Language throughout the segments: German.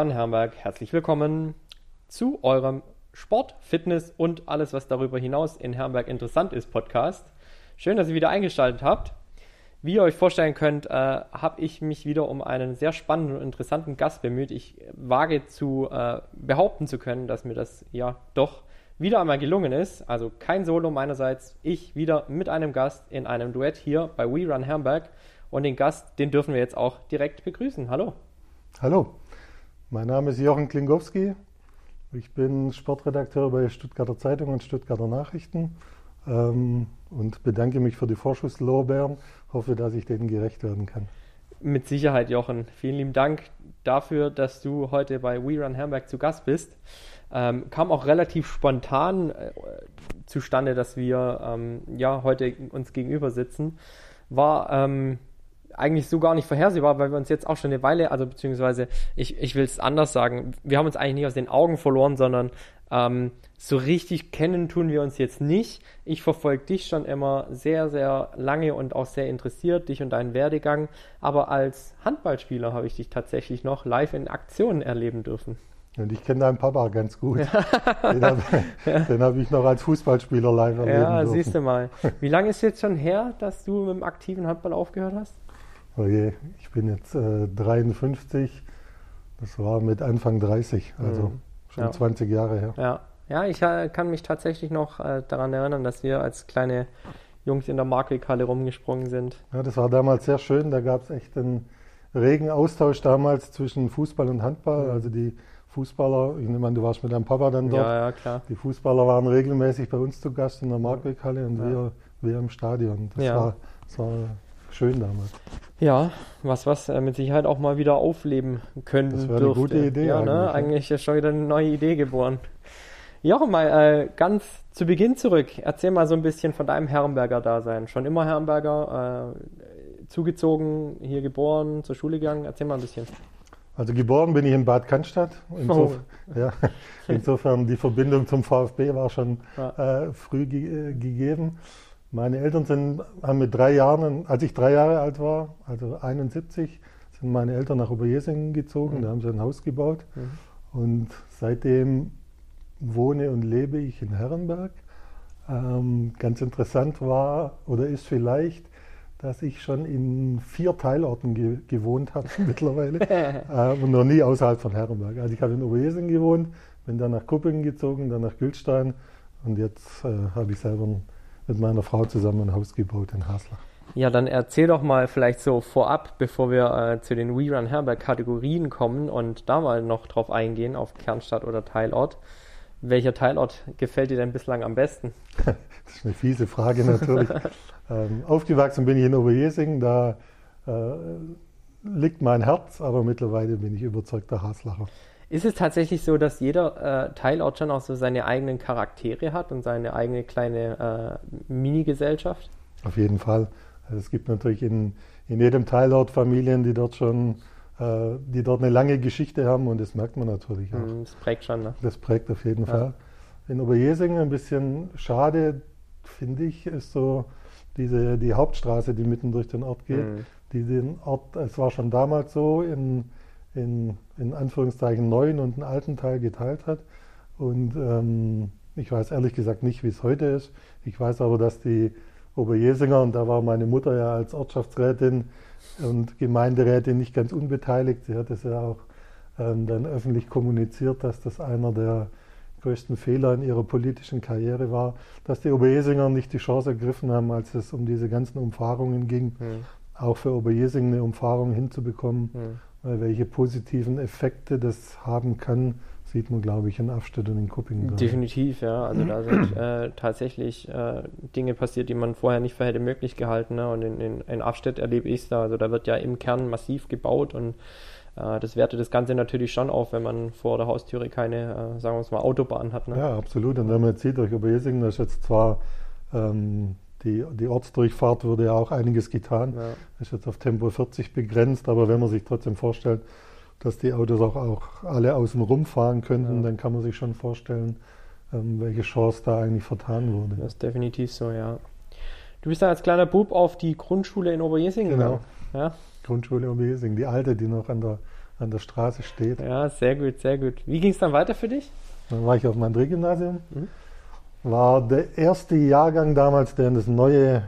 Run Hamburg, herzlich willkommen zu eurem Sport, Fitness und alles, was darüber hinaus in Hamburg interessant ist, Podcast. Schön, dass ihr wieder eingeschaltet habt. Wie ihr euch vorstellen könnt, äh, habe ich mich wieder um einen sehr spannenden und interessanten Gast bemüht. Ich wage zu äh, behaupten zu können, dass mir das ja doch wieder einmal gelungen ist. Also kein Solo meinerseits. Ich wieder mit einem Gast in einem Duett hier bei We Run Hamburg. Und den Gast, den dürfen wir jetzt auch direkt begrüßen. Hallo. Hallo, mein Name ist Jochen Klingowski. Ich bin Sportredakteur bei Stuttgarter Zeitung und Stuttgarter Nachrichten ähm, und bedanke mich für die Vorschusslorbeeren. Hoffe, dass ich denen gerecht werden kann. Mit Sicherheit, Jochen. Vielen lieben Dank dafür, dass du heute bei We Run Hamburg zu Gast bist. Ähm, kam auch relativ spontan äh, zustande, dass wir ähm, ja heute uns gegenüber sitzen. War ähm, eigentlich so gar nicht vorhersehbar, weil wir uns jetzt auch schon eine Weile, also beziehungsweise ich, ich will es anders sagen, wir haben uns eigentlich nicht aus den Augen verloren, sondern ähm, so richtig kennen tun wir uns jetzt nicht. Ich verfolge dich schon immer sehr, sehr lange und auch sehr interessiert, dich und deinen Werdegang. Aber als Handballspieler habe ich dich tatsächlich noch live in Aktion erleben dürfen. Und ich kenne deinen Papa ganz gut. den habe hab ich noch als Fußballspieler live erleben Ja, dürfen. siehst du mal. Wie lange ist jetzt schon her, dass du mit dem aktiven Handball aufgehört hast? Oh je, ich bin jetzt äh, 53. Das war mit Anfang 30, also mhm. schon ja. 20 Jahre her. Ja, ja ich äh, kann mich tatsächlich noch äh, daran erinnern, dass wir als kleine Jungs in der Markweghalle rumgesprungen sind. Ja, das war damals sehr schön. Da gab es echt einen regen Austausch damals zwischen Fußball und Handball. Mhm. Also die Fußballer, ich nehme an, du warst mit deinem Papa dann dort. Ja, ja, klar. Die Fußballer waren regelmäßig bei uns zu Gast in der Markweghalle und ja. wir, wir im Stadion. Das, ja. war, das war schön damals. Ja, was, was äh, mit Sicherheit auch mal wieder aufleben können Das wäre eine gute Idee. Ja, ne? eigentlich, ne? eigentlich ist schon wieder eine neue Idee geboren. Jochen, mal äh, ganz zu Beginn zurück. Erzähl mal so ein bisschen von deinem Herrenberger-Dasein. Schon immer Herrenberger, äh, zugezogen, hier geboren, zur Schule gegangen. Erzähl mal ein bisschen. Also geboren bin ich in Bad Cannstatt. Insof oh. ja, insofern die Verbindung zum VfB war schon ja. äh, früh ge äh, gegeben. Meine Eltern sind, haben mit drei Jahren, als ich drei Jahre alt war, also 71, sind meine Eltern nach Oberjesingen gezogen, mhm. da haben sie ein Haus gebaut. Mhm. Und seitdem wohne und lebe ich in Herrenberg. Ähm, ganz interessant war oder ist vielleicht, dass ich schon in vier Teilorten ge gewohnt habe mittlerweile äh, und noch nie außerhalb von Herrenberg. Also ich habe in Oberjesingen gewohnt, bin dann nach Kuppingen gezogen, dann nach Gülstein und jetzt äh, habe ich selber ein mit meiner Frau zusammen ein Haus gebaut in Haslach. Ja, dann erzähl doch mal vielleicht so vorab, bevor wir äh, zu den We Run Herberg Kategorien kommen und da mal noch drauf eingehen, auf Kernstadt oder Teilort. Welcher Teilort gefällt dir denn bislang am besten? das ist eine fiese Frage natürlich. ähm, aufgewachsen bin ich in Oberjesing, da äh, liegt mein Herz, aber mittlerweile bin ich überzeugter Haslacher. Ist es tatsächlich so, dass jeder äh, Teilort schon auch so seine eigenen Charaktere hat und seine eigene kleine äh, Mini-Gesellschaft? Auf jeden Fall. Also es gibt natürlich in, in jedem Teilort Familien, die dort schon, äh, die dort eine lange Geschichte haben und das merkt man natürlich auch. Mhm, das prägt schon, ne? Das prägt auf jeden ja. Fall. In Oberjesingen ein bisschen schade, finde ich, ist so diese, die Hauptstraße, die mitten durch den Ort geht, mhm. die den Ort, es war schon damals so, in in, in Anführungszeichen neuen und einen alten Teil geteilt hat. Und ähm, ich weiß ehrlich gesagt nicht, wie es heute ist. Ich weiß aber, dass die Oberjesinger, und da war meine Mutter ja als Ortschaftsrätin und Gemeinderätin nicht ganz unbeteiligt, sie hat es ja auch ähm, dann öffentlich kommuniziert, dass das einer der größten Fehler in ihrer politischen Karriere war, dass die Oberjesinger nicht die Chance ergriffen haben, als es um diese ganzen Umfahrungen ging, mhm. auch für Oberjesing eine Umfahrung hinzubekommen. Mhm. Weil welche positiven Effekte das haben kann, sieht man, glaube ich, in Afstedt und in Kuppingen. Definitiv, ja. Also da sind äh, tatsächlich äh, Dinge passiert, die man vorher nicht für hätte möglich gehalten. Ne? Und in, in, in Afstedt erlebe ich es da. Also da wird ja im Kern massiv gebaut und äh, das wertet das Ganze natürlich schon auf, wenn man vor der Haustüre keine, äh, sagen wir mal, Autobahn hat. Ne? Ja, absolut. Und wenn man jetzt sieht, durch Oberjesingen, das ist jetzt zwar ähm, die, die Ortsdurchfahrt wurde ja auch einiges getan. Ja. Ist jetzt auf Tempo 40 begrenzt, aber wenn man sich trotzdem vorstellt, dass die Autos auch, auch alle außen rumfahren könnten, ja. dann kann man sich schon vorstellen, ähm, welche Chance da eigentlich vertan wurde. Das ist definitiv so, ja. Du bist dann als kleiner Bub auf die Grundschule in Oberjesing genau. Ja? Grundschule Oberjesing, die alte, die noch an der, an der Straße steht. Ja, sehr gut, sehr gut. Wie ging es dann weiter für dich? Dann war ich auf dem André-Gymnasium. Mhm. War der erste Jahrgang damals, der in das neue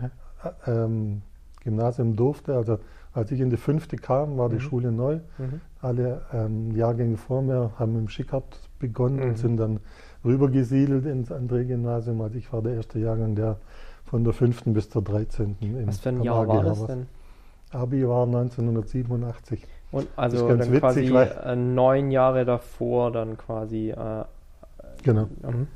ähm, Gymnasium durfte. Also als ich in die fünfte kam, war die mhm. Schule neu. Mhm. Alle ähm, Jahrgänge vor mir haben im Schickhardt begonnen und mhm. sind dann rübergesiedelt ins André-Gymnasium. Also ich war der erste Jahrgang, der von der fünften bis zur 13. im Was für ein Jahr war das denn? Abi war 1987. Und also dann witzig, quasi äh, neun Jahre davor dann quasi. Äh, genau. Mhm.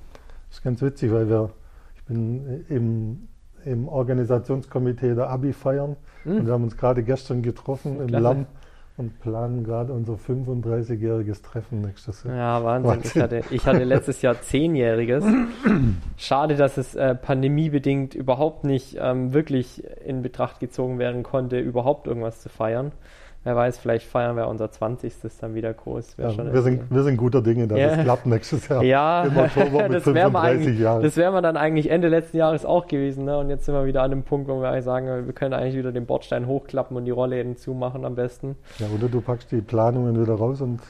Das ist ganz witzig, weil wir, ich bin im, im Organisationskomitee der Abi feiern mhm. und wir haben uns gerade gestern getroffen im Lamm und planen gerade unser 35-jähriges Treffen nächstes Jahr. Ja, Wahnsinn. Wahnsinn. Ich, hatte, ich hatte letztes Jahr 10-jähriges. Schade, dass es äh, pandemiebedingt überhaupt nicht ähm, wirklich in Betracht gezogen werden konnte, überhaupt irgendwas zu feiern. Wer weiß, vielleicht feiern wir unser 20. dann wieder groß. Ja, wir, sind, wir sind guter Dinge, dass ja. es klappt nächstes Jahr. Ja, im Oktober mit 35 Jahren. Das wäre wir dann eigentlich Ende letzten Jahres auch gewesen. Ne? Und jetzt sind wir wieder an dem Punkt, wo wir eigentlich sagen, wir können eigentlich wieder den Bordstein hochklappen und die Rollläden zumachen am besten. Ja, oder du packst die Planungen wieder raus und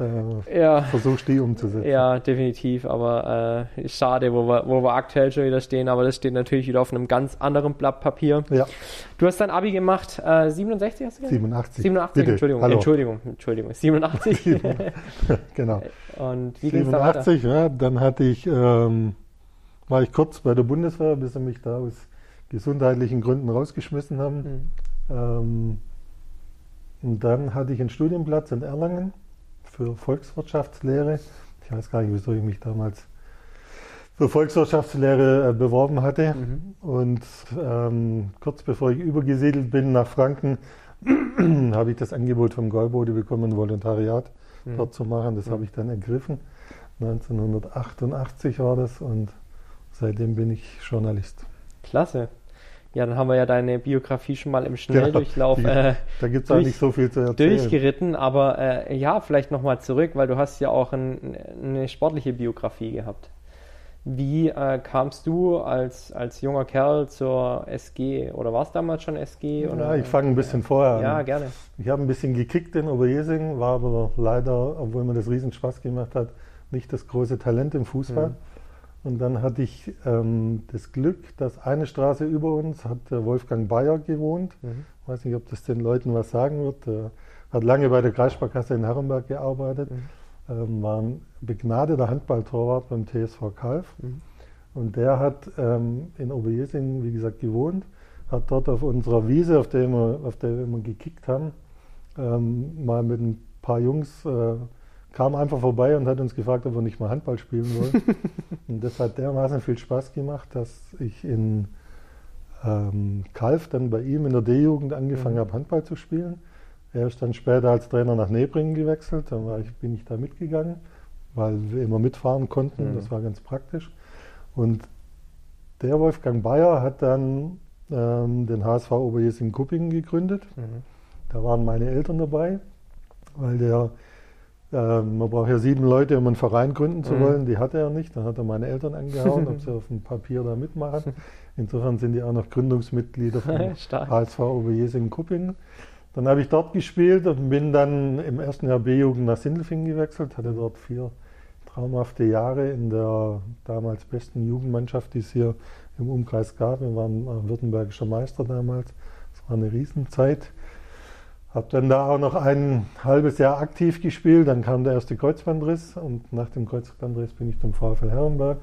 äh, ja. versuchst die umzusetzen. Ja, definitiv, aber äh, schade, wo wir, wo wir aktuell schon wieder stehen, aber das steht natürlich wieder auf einem ganz anderen Blatt Papier. Ja. Du hast dein Abi gemacht, äh, 67 hast du gesagt? 87. 87, Bitte. Entschuldigung, Hallo. Entschuldigung, Entschuldigung, 87. genau. Und wie 87, ja, dann hatte ich, ähm, war ich kurz bei der Bundeswehr, bis sie mich da aus gesundheitlichen Gründen rausgeschmissen haben. Mhm. Ähm, und dann hatte ich einen Studienplatz in Erlangen für Volkswirtschaftslehre. Ich weiß gar nicht, wieso ich mich damals für Volkswirtschaftslehre äh, beworben hatte. Mhm. Und ähm, kurz bevor ich übergesiedelt bin nach Franken, habe ich das Angebot vom Golbode bekommen, ein Volontariat mhm. dort zu machen. Das mhm. habe ich dann ergriffen. 1988 war das und seitdem bin ich Journalist. Klasse. Ja, dann haben wir ja deine Biografie schon mal im Schnelldurchlauf. Ja, äh, da gibt es auch nicht so viel zu erzählen. Durchgeritten, aber äh, ja, vielleicht nochmal zurück, weil du hast ja auch ein, eine sportliche Biografie gehabt. Wie äh, kamst du als, als junger Kerl zur SG? Oder war es damals schon SG? Oder? Ja, ich fange ein bisschen vorher an. Ja, gerne. Ich habe ein bisschen gekickt in Oberjesing, war aber leider, obwohl mir das riesen Spaß gemacht hat, nicht das große Talent im Fußball. Mhm. Und dann hatte ich ähm, das Glück, dass eine Straße über uns hat Wolfgang Bayer gewohnt. Mhm. Ich weiß nicht, ob das den Leuten was sagen wird. Er hat lange bei der Kreissparkasse in Herrenberg gearbeitet, mhm. ähm, war ein begnadeter Handballtorwart beim TSV Kalf. Mhm. Und der hat ähm, in Oberjesing, wie gesagt, gewohnt, hat dort auf unserer Wiese, auf der wir, auf der wir immer gekickt haben, ähm, mal mit ein paar Jungs äh, kam einfach vorbei und hat uns gefragt, ob wir nicht mal Handball spielen wollen. und das hat dermaßen viel Spaß gemacht, dass ich in ähm, Kalf dann bei ihm in der D-Jugend angefangen mhm. habe, Handball zu spielen. Er ist dann später als Trainer nach Nebringen gewechselt. Dann ich, bin ich da mitgegangen, weil wir immer mitfahren konnten. Mhm. Das war ganz praktisch. Und der Wolfgang Bayer hat dann ähm, den HSV Oberjesing-Kuppingen gegründet. Mhm. Da waren meine Eltern dabei, weil der man braucht ja sieben Leute, um einen Verein gründen zu mhm. wollen. Die hatte er nicht. Dann hat er meine Eltern angehauen, ob sie auf dem Papier da mitmachen. Insofern sind die auch noch Gründungsmitglieder von HSV Oberjesing-Kuppingen. Dann habe ich dort gespielt und bin dann im ersten Jahr B-Jugend nach Sindelfingen gewechselt, hatte dort vier traumhafte Jahre in der damals besten Jugendmannschaft, die es hier im Umkreis gab. Wir waren württembergischer Meister damals. Das war eine Riesenzeit. Habe dann da auch noch ein halbes Jahr aktiv gespielt, dann kam der erste Kreuzbandriss und nach dem Kreuzbandriss bin ich zum VfL Herrenberg.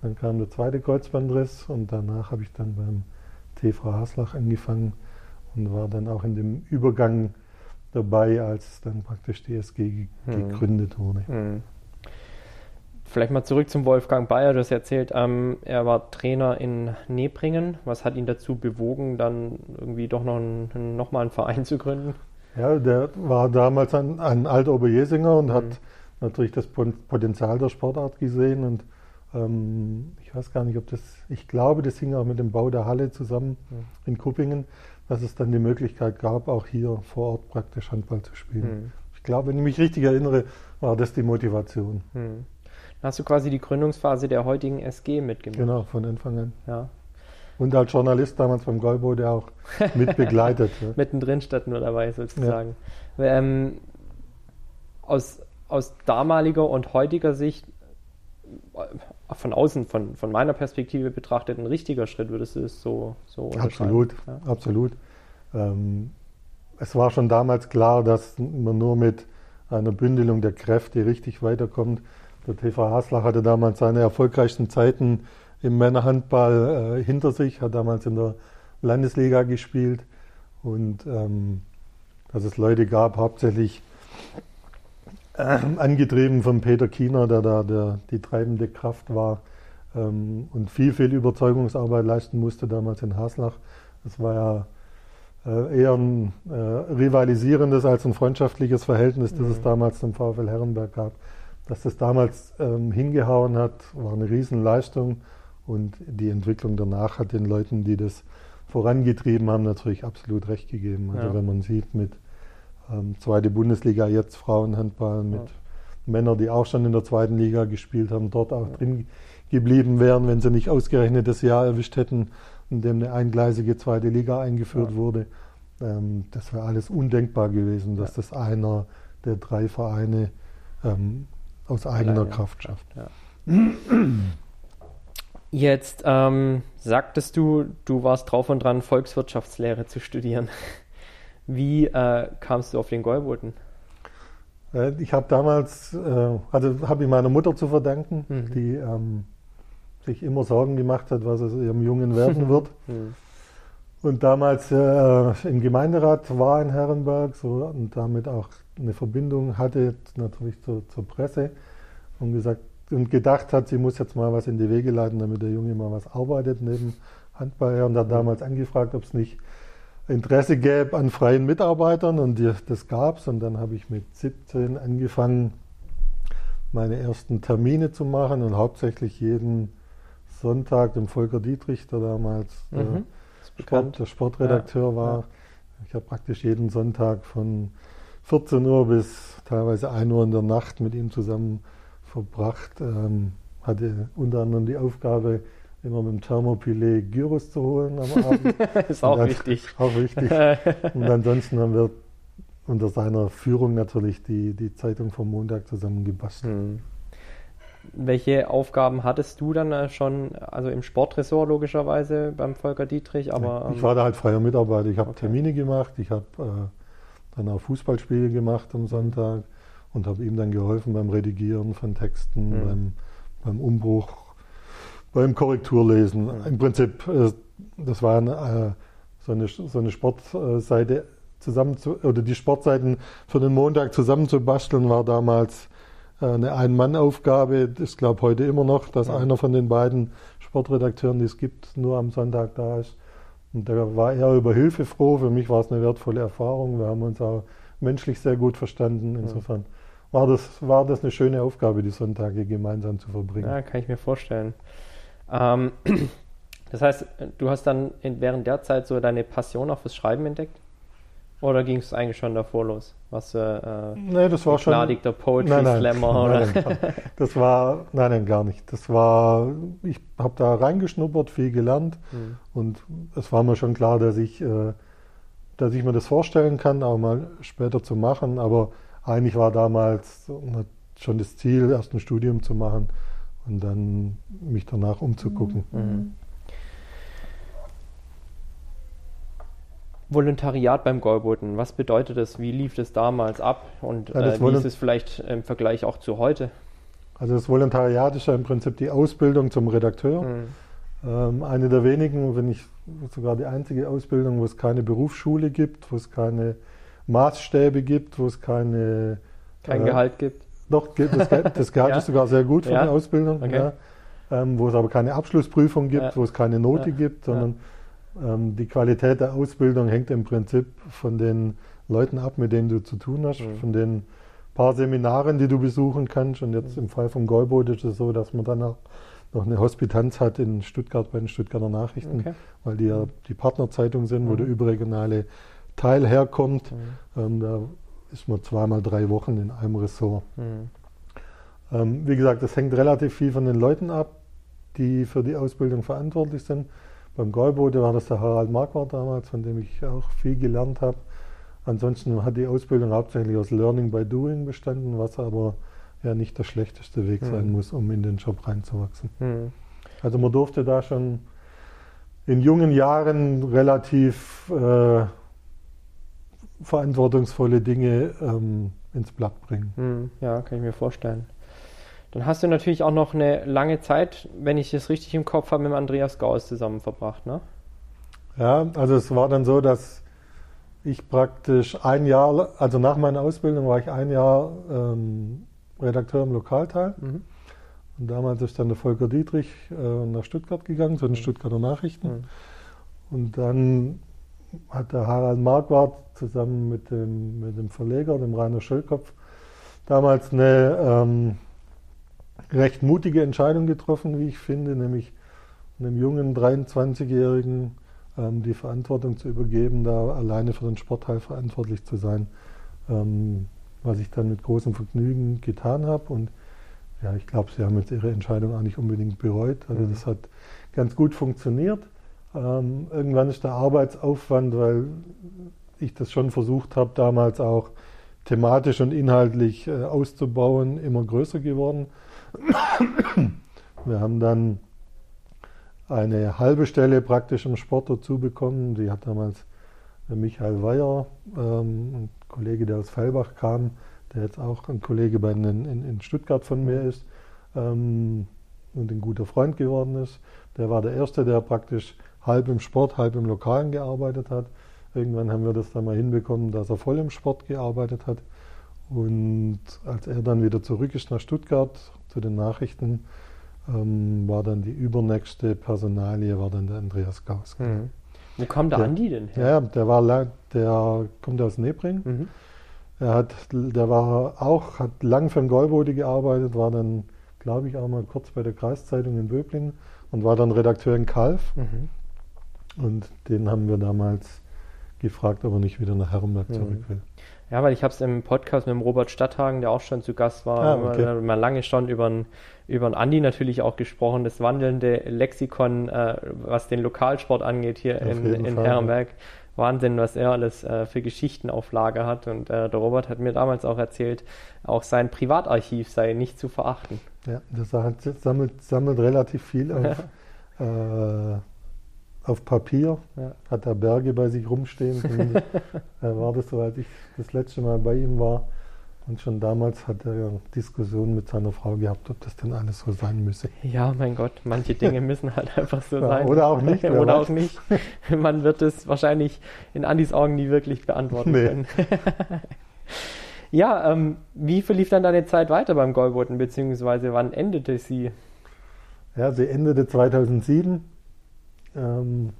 Dann kam der zweite Kreuzbandriss und danach habe ich dann beim TV Haslach angefangen und war dann auch in dem Übergang dabei, als dann praktisch die SG hm. gegründet wurde. Hm. Vielleicht mal zurück zum Wolfgang Bayer. Du hast erzählt, ähm, er war Trainer in Nebringen. Was hat ihn dazu bewogen, dann irgendwie doch noch, ein, noch mal einen Verein zu gründen? Ja, der war damals ein, ein alter Oberjesinger und mhm. hat natürlich das Potenzial der Sportart gesehen. Und ähm, ich weiß gar nicht, ob das, ich glaube, das hing auch mit dem Bau der Halle zusammen mhm. in Kuppingen, dass es dann die Möglichkeit gab, auch hier vor Ort praktisch Handball zu spielen. Mhm. Ich glaube, wenn ich mich richtig erinnere, war das die Motivation. Mhm. Dann hast du quasi die Gründungsphase der heutigen SG mitgemacht. Genau, von Anfang an. Ja. Und als Journalist damals beim Golbo, der auch mit begleitet. ja. Mittendrin statt nur dabei sozusagen. Ja. Ähm, aus, aus damaliger und heutiger Sicht äh, von außen, von, von meiner Perspektive betrachtet, ein richtiger Schritt, würdest du es so, so Absolut, ja? absolut. Ähm, es war schon damals klar, dass man nur mit einer Bündelung der Kräfte richtig weiterkommt. Der TV Haslach hatte damals seine erfolgreichsten Zeiten im Männerhandball äh, hinter sich, hat damals in der Landesliga gespielt und ähm, dass es Leute gab, hauptsächlich äh, angetrieben von Peter Kiener, der da der, die treibende Kraft war ähm, und viel, viel Überzeugungsarbeit leisten musste damals in Haslach. Das war ja äh, eher ein äh, rivalisierendes als ein freundschaftliches Verhältnis, das mhm. es damals zum VfL Herrenberg gab. Dass das damals ähm, hingehauen hat, war eine Riesenleistung und die Entwicklung danach hat den Leuten, die das vorangetrieben haben, natürlich absolut recht gegeben. Also ja. wenn man sieht mit ähm, zweite Bundesliga jetzt Frauenhandball, mit ja. Männern, die auch schon in der zweiten Liga gespielt haben, dort auch ja. drin geblieben wären, wenn sie nicht ausgerechnet das Jahr erwischt hätten, in dem eine eingleisige zweite Liga eingeführt wurde. Ähm, das wäre alles undenkbar gewesen, dass das einer der drei Vereine ähm, aus eigener Alleine. Kraft schafft. Jetzt ähm, sagtest du, du warst drauf und dran, Volkswirtschaftslehre zu studieren. Wie äh, kamst du auf den Gäuboten? Äh, ich habe damals, äh, also habe ich meiner Mutter zu verdanken, mhm. die ähm, sich immer Sorgen gemacht hat, was aus ihrem Jungen werden wird. mhm. Und damals äh, im Gemeinderat war in Herrenberg so, und damit auch eine Verbindung hatte, natürlich zur, zur Presse und gesagt, und gedacht hat, sie muss jetzt mal was in die Wege leiten, damit der Junge mal was arbeitet neben Handball. Und hat damals angefragt, ob es nicht Interesse gäbe an freien Mitarbeitern und die, das gab es. Und dann habe ich mit 17 angefangen, meine ersten Termine zu machen und hauptsächlich jeden Sonntag dem Volker Dietrich, der damals mhm, der, Sport, der, Sportredakteur ja, war. Ja. Ich habe praktisch jeden Sonntag von 14 Uhr bis teilweise 1 Uhr in der Nacht mit ihm zusammen verbracht. Ähm, hatte unter anderem die Aufgabe, immer mit dem Thermopilé Gyros zu holen am Abend. ist auch wichtig. Auch wichtig. Und ansonsten haben wir unter seiner Führung natürlich die, die Zeitung vom Montag zusammengebastelt. Hm. Welche Aufgaben hattest du dann äh, schon, also im Sportressort logischerweise beim Volker Dietrich? Aber, ich war da halt freier Mitarbeiter. Ich habe okay. Termine gemacht, ich habe äh, dann auch Fußballspiele gemacht am Sonntag und habe ihm dann geholfen beim Redigieren von Texten, mhm. beim, beim, Umbruch, beim Korrekturlesen. Mhm. Im Prinzip, äh, das war eine, äh, so, eine, so eine Sportseite zusammen zu, oder die Sportseiten für den Montag zusammenzubasteln, war damals äh, eine Ein-Mann-Aufgabe. Ich glaube heute immer noch, dass ja. einer von den beiden Sportredakteuren, die es gibt, nur am Sonntag da ist. Und da war er über Hilfe froh. Für mich war es eine wertvolle Erfahrung. Wir haben uns auch menschlich sehr gut verstanden. Insofern war das, war das eine schöne Aufgabe, die Sonntage gemeinsam zu verbringen. Ja, kann ich mir vorstellen. Ähm, das heißt, du hast dann während der Zeit so deine Passion auch fürs Schreiben entdeckt? Oder ging es eigentlich schon davor los? Was äh, nee, das war schon der Poetry nein, nein, Slammer oder? Nein, das war nein, nein, gar nicht. Das war ich habe da reingeschnuppert, viel gelernt hm. und es war mir schon klar, dass ich äh, dass ich mir das vorstellen kann, auch mal später zu machen, aber eigentlich war damals schon das Ziel, erst ein Studium zu machen und dann mich danach umzugucken. Mhm. mhm. Volontariat beim Golboten, was bedeutet das? Wie lief das damals ab und ja, äh, wie ist es vielleicht im Vergleich auch zu heute? Also das Volontariat ist ja im Prinzip die Ausbildung zum Redakteur. Mhm. Ähm, eine der wenigen, wenn nicht sogar die einzige Ausbildung, wo es keine Berufsschule gibt, wo es keine Maßstäbe gibt, wo es keine. Kein äh, Gehalt gibt. Doch, das, das Gehalt ja. ist sogar sehr gut für ja. die Ausbildung. Okay. Ja. Ähm, wo es aber keine Abschlussprüfung gibt, wo es keine Note gibt, sondern ähm, die Qualität der Ausbildung hängt im Prinzip von den Leuten ab, mit denen du zu tun hast, mhm. von den paar Seminaren, die du besuchen kannst. Und jetzt mhm. im Fall von Golboot ist es so, dass man dann auch noch eine Hospitanz hat in Stuttgart bei den Stuttgarter Nachrichten, okay. weil die ja mhm. die Partnerzeitung sind, wo mhm. der überregionale Teil herkommt. Mhm. Ähm, da ist man zweimal drei Wochen in einem Ressort. Mhm. Ähm, wie gesagt, das hängt relativ viel von den Leuten ab, die für die Ausbildung verantwortlich sind. Beim Gäubote war das der Harald Marquardt damals, von dem ich auch viel gelernt habe. ansonsten hat die Ausbildung hauptsächlich aus Learning by Doing bestanden, was aber ja nicht der schlechteste Weg sein Mhm. muss, um in den Job reinzuwachsen. Hm. Also man durfte da schon in jungen Jahren relativ äh, verantwortungsvolle Dinge ähm, ins Blatt bringen. Hm, ja, kann ich mir vorstellen. Dann hast du natürlich auch noch eine lange Zeit, wenn ich es richtig im Kopf habe, mit Andreas Gauss zusammen verbracht, ne? Ja, also es war dann so, dass ich praktisch ein Jahr, also nach meiner Ausbildung war ich ein Jahr ähm, Redakteur im Lokalteil. Mhm. Und damals ist dann der Volker Dietrich äh, nach Stuttgart gegangen, zu den Stuttgarter Nachrichten. Mhm. Und dann hat der Harald Marquardt zusammen mit dem, mit dem Verleger, dem Rainer Schöllkopf, damals eine ähm, recht mutige Entscheidung getroffen, wie ich finde, nämlich einem jungen 23-Jährigen ähm, die Verantwortung zu übergeben, da alleine für den Sportteil verantwortlich zu sein, ähm, was ich dann mit großem Vergnügen getan habe. Und ja, ich glaube, sie haben jetzt ihre Entscheidung auch nicht unbedingt bereut. Also Mhm. das hat ganz gut funktioniert. Ähm, irgendwann ist der Arbeitsaufwand, weil ich das schon versucht habe, damals auch thematisch und inhaltlich äh, auszubauen, immer größer geworden. Wir haben dann eine halbe Stelle praktisch im Sport dazu bekommen. Die hat damals äh, Michael Weyer, ähm, ein Kollege, der aus Fellbach kam, der jetzt auch ein Kollege bei in, in, in Stuttgart von mir ist ähm, und ein guter Freund geworden ist. Der war der Erste, der praktisch halb im Sport, halb im Lokalen gearbeitet hat. Irgendwann haben wir das dann mal hinbekommen, dass er voll im Sport gearbeitet hat. Und als er dann wieder zurück ist nach Stuttgart zu den Nachrichten, ähm, war dann die übernächste Personalie, war dann der Andreas Gauss. Mhm. Wo kam der Der- Andi denn her? Ja, der war der kommt aus Nebring. Mhm. Er hat, der war auch, hat lang für den Golbode gearbeitet, war dann, glaube ich, auch mal kurz bei der Kreiszeitung in Böblingen und war dann Redakteur in Kalf. Mhm. Und den haben wir damals gefragt, ob er nicht wieder nach Herrenberg Mhm. zurück will. Ja, weil ich habe es im Podcast mit dem Robert Stadthagen, der auch schon zu Gast war, Ah, okay. wir lange schon über einen über einen Andi natürlich auch gesprochen, das wandelnde Lexikon, äh, was den Lokalsport angeht hier Auf in, in Fall, Herrenberg. Wahnsinn, was er alles äh, für Geschichten auf Lager hat. Und äh, der Robert hat mir damals auch erzählt, auch sein Privatarchiv sei nicht zu verachten. Ja, das sammelt, sammelt relativ viel auf, äh, auf Papier. Ja. Hat da Berge bei sich rumstehen. Und, äh, war das so, als ich das letzte Mal bei ihm war. Und schon damals hat er Diskussionen mit seiner Frau gehabt, ob das denn alles so sein müsse. Ja, mein Gott, manche Dinge müssen halt einfach so Ja, sein. oder auch nicht, oder auch nicht. Man wird es wahrscheinlich in Andis Augen nie wirklich beantworten Nee. können. ja, ähm, wie verlief dann deine Zeit weiter beim Golboten, beziehungsweise wann endete sie? Ja, sie endete 2007. Ähm,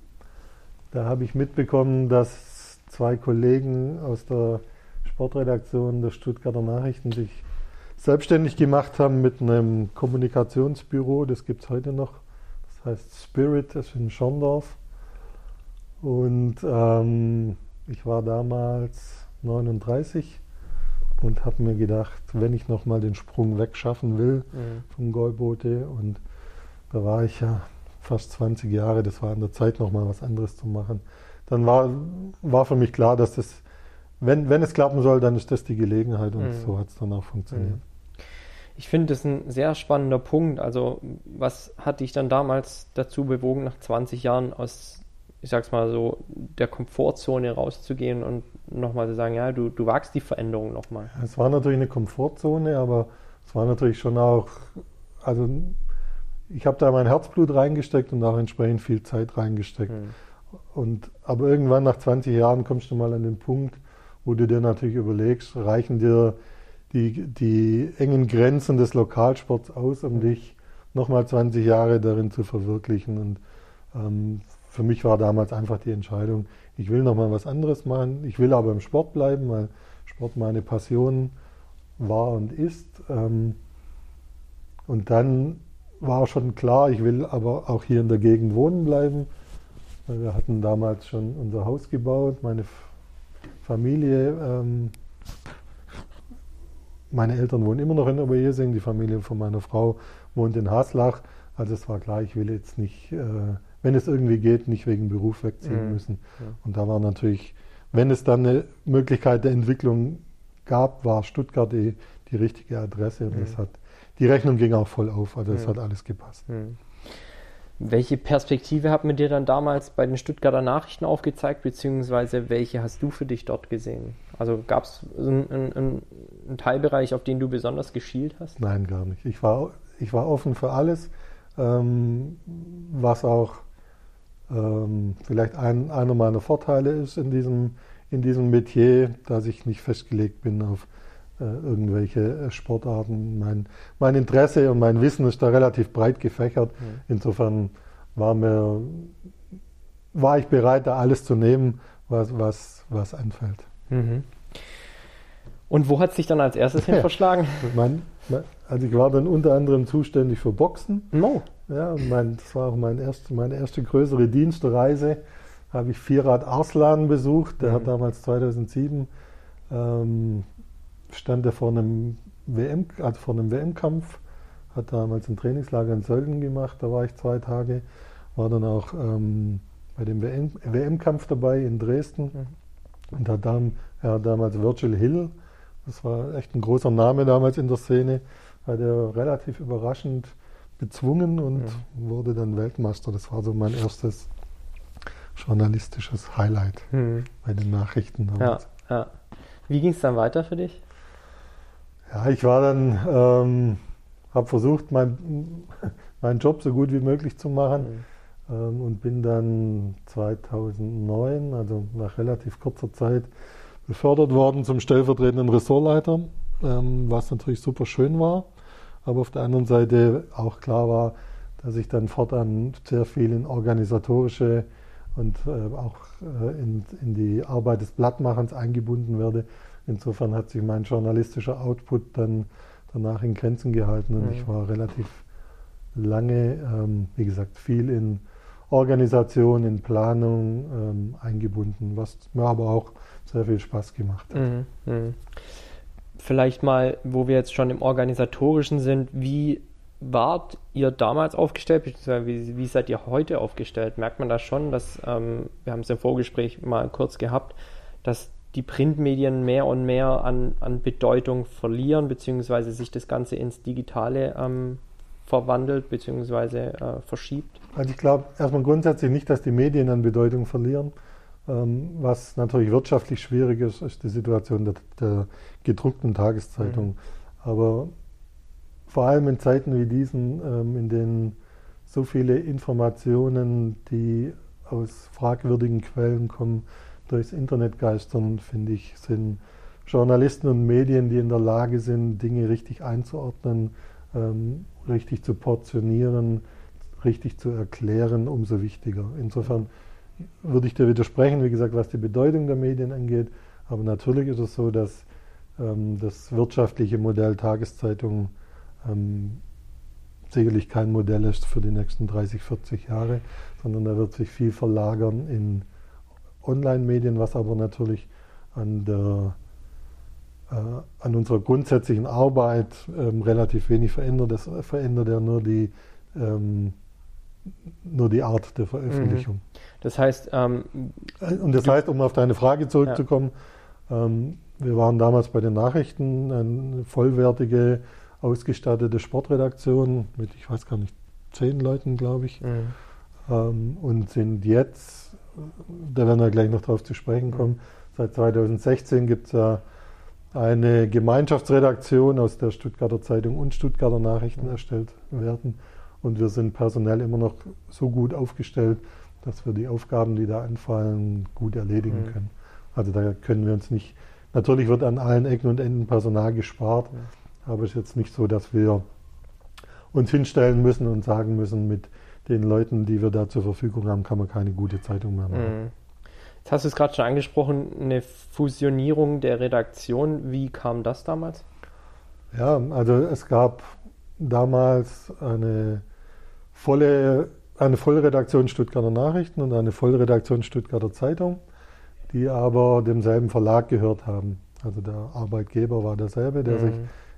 da habe ich mitbekommen, dass zwei Kollegen aus der Sportredaktion der Stuttgarter Nachrichten sich selbstständig gemacht haben mit einem Kommunikationsbüro. Das gibt es heute noch. Das heißt Spirit, das ist in Schorndorf. Und ähm, ich war damals 39 und habe mir gedacht, wenn ich nochmal den Sprung wegschaffen will, vom Golboote und da war ich ja fast 20 Jahre, das war an der Zeit nochmal was anderes zu machen. Dann war, war für mich klar, dass das, wenn, wenn es klappen soll, dann ist das die Gelegenheit und Mhm. so hat es dann auch funktioniert. Mhm. Ich finde das ein sehr spannender Punkt. Also, was hat dich dann damals dazu bewogen, nach 20 Jahren aus, ich sag's mal so, der Komfortzone rauszugehen und nochmal zu sagen, ja, du, du wagst die Veränderung nochmal? Es war natürlich eine Komfortzone, aber es war natürlich schon auch, also ich habe da mein Herzblut reingesteckt und auch entsprechend viel Zeit reingesteckt. Mhm. Und, aber irgendwann nach 20 Jahren kommst du mal an den Punkt, wo du dir natürlich überlegst, reichen dir die, die engen Grenzen des Lokalsports aus, um dich nochmal 20 Jahre darin zu verwirklichen. Und ähm, für mich war damals einfach die Entscheidung, ich will nochmal was anderes machen. Ich will aber im Sport bleiben, weil Sport meine Passion war und ist. Ähm, und dann war schon klar, ich will aber auch hier in der Gegend wohnen bleiben. Wir hatten damals schon unser Haus gebaut, meine Familie, ähm, meine Eltern wohnen immer noch in Oberjesing, die Familie von meiner Frau wohnt in Haslach. Also es war klar, ich will jetzt nicht, äh, wenn es irgendwie geht, nicht wegen Beruf wegziehen Mhm. müssen. Ja. Und da war natürlich, wenn es dann eine Möglichkeit der Entwicklung gab, war Stuttgart die, die richtige Adresse und mhm. das hat, die Rechnung ging auch voll auf, also es mhm. hat alles gepasst. Mhm. Welche Perspektive hat man dir dann damals bei den Stuttgarter Nachrichten aufgezeigt, beziehungsweise welche hast du für dich dort gesehen? Also gab es einen, einen, einen, Teilbereich, auf den du besonders geschielt hast? Nein, gar nicht. Ich war, ich war offen für alles, ähm, was auch ähm, vielleicht ein, einer meiner Vorteile ist in diesem, in diesem Metier, dass ich nicht festgelegt bin auf irgendwelche äh, Sportarten. Mein, mein Interesse und mein Wissen ist da relativ breit gefächert. Insofern war, mir, war ich bereit, da alles zu nehmen, was, was, was anfällt. Mhm. Und wo hat sich dann als erstes hin verschlagen? mein, also ich war dann unter anderem zuständig für Boxen. No. Ja, mein, das war auch mein erst, meine erste größere Dienstreise. Habe ich Vierrad Arslan besucht. Der mhm. hat damals 2007 ähm, stand er vor einem WM, also vor einem WM-Kampf, hat damals ein Trainingslager in Sölden gemacht, da war ich zwei Tage, war dann auch ähm, bei dem WM-Kampf dabei in Dresden mhm. und hat dann, hat damals Virgil Hill, das war echt ein großer Name damals in der Szene, hat er relativ überraschend bezwungen und mhm. wurde dann Weltmeister. Das war so mein erstes journalistisches Highlight mhm. bei den Nachrichten damals. Ja, ja. Wie ging es dann weiter für dich? Ja, ich war dann, ähm, habe versucht, mein, meinen Job so gut wie möglich zu machen mhm. ähm, und bin dann 2009, also nach relativ kurzer Zeit, befördert worden zum stellvertretenden Ressortleiter, ähm, was natürlich super schön war, aber auf der anderen Seite auch klar war, dass ich dann fortan sehr viel in organisatorische und äh, auch äh, in, in die Arbeit des Blattmachens eingebunden werde Insofern hat sich mein journalistischer Output dann danach in Grenzen gehalten und mhm. ich war relativ lange, ähm, wie gesagt, viel in Organisation, in Planung ähm, eingebunden, was mir aber auch sehr viel Spaß gemacht hat. Mhm. Mhm. Vielleicht mal, wo wir jetzt schon im Organisatorischen sind, wie wart ihr damals aufgestellt, beziehungsweise wie, wie seid ihr heute aufgestellt? Merkt man da schon, dass, ähm, wir haben es im Vorgespräch mal kurz gehabt, dass die Printmedien mehr und mehr an, an Bedeutung verlieren, beziehungsweise sich das Ganze ins Digitale ähm, verwandelt, beziehungsweise äh, verschiebt? Also ich glaube erstmal grundsätzlich nicht, dass die Medien an Bedeutung verlieren. Ähm, was natürlich wirtschaftlich schwierig ist, ist die Situation der, der gedruckten Tageszeitung. Mhm. Aber vor allem in Zeiten wie diesen, ähm, in denen so viele Informationen, die aus fragwürdigen Quellen kommen, durchs Internet geistern, finde ich, sind Journalisten und Medien, die in der Lage sind, Dinge richtig einzuordnen, ähm, richtig zu portionieren, richtig zu erklären, umso wichtiger. Insofern würde ich dir widersprechen, wie gesagt, was die Bedeutung der Medien angeht. Aber natürlich ist es so, dass ähm, das wirtschaftliche Modell Tageszeitung ähm, sicherlich kein Modell ist für die nächsten 30, 40 Jahre, sondern da wird sich viel verlagern in Online-Medien, was aber natürlich an, der, äh, an unserer grundsätzlichen Arbeit ähm, relativ wenig verändert. Das verändert ja nur die, ähm, nur die Art der Veröffentlichung. Mhm. Das heißt. Ähm, äh, Und das heißt, um auf deine Frage zurückzukommen, ja. ähm, wir waren damals bei den Nachrichten eine vollwertige, ausgestattete Sportredaktion mit, ich weiß gar nicht, zehn Leuten, glaube ich. Mhm. Ähm, und sind jetzt da werden wir gleich noch drauf zu sprechen kommen. Seit 2016 gibt es ja eine Gemeinschaftsredaktion, aus der Stuttgarter Zeitung und Stuttgarter Nachrichten erstellt werden. Und wir sind personell immer noch so gut aufgestellt, dass wir die Aufgaben, die da anfallen, gut erledigen mhm. können. Also da können wir uns nicht, natürlich wird an allen Ecken und Enden Personal gespart, aber es ist jetzt nicht so, dass wir uns hinstellen müssen und sagen müssen, mit den Leuten, die wir da zur Verfügung haben, kann man keine gute Zeitung mehr machen. Mhm. Jetzt hast du es gerade schon angesprochen, eine Fusionierung der Redaktion. Wie kam das damals? Ja, also es gab damals eine volle, eine Vollredaktion Stuttgarter Nachrichten und eine Vollredaktion Stuttgarter Zeitung, die aber demselben Verlag gehört haben. Also der Arbeitgeber war derselbe, der mhm. sich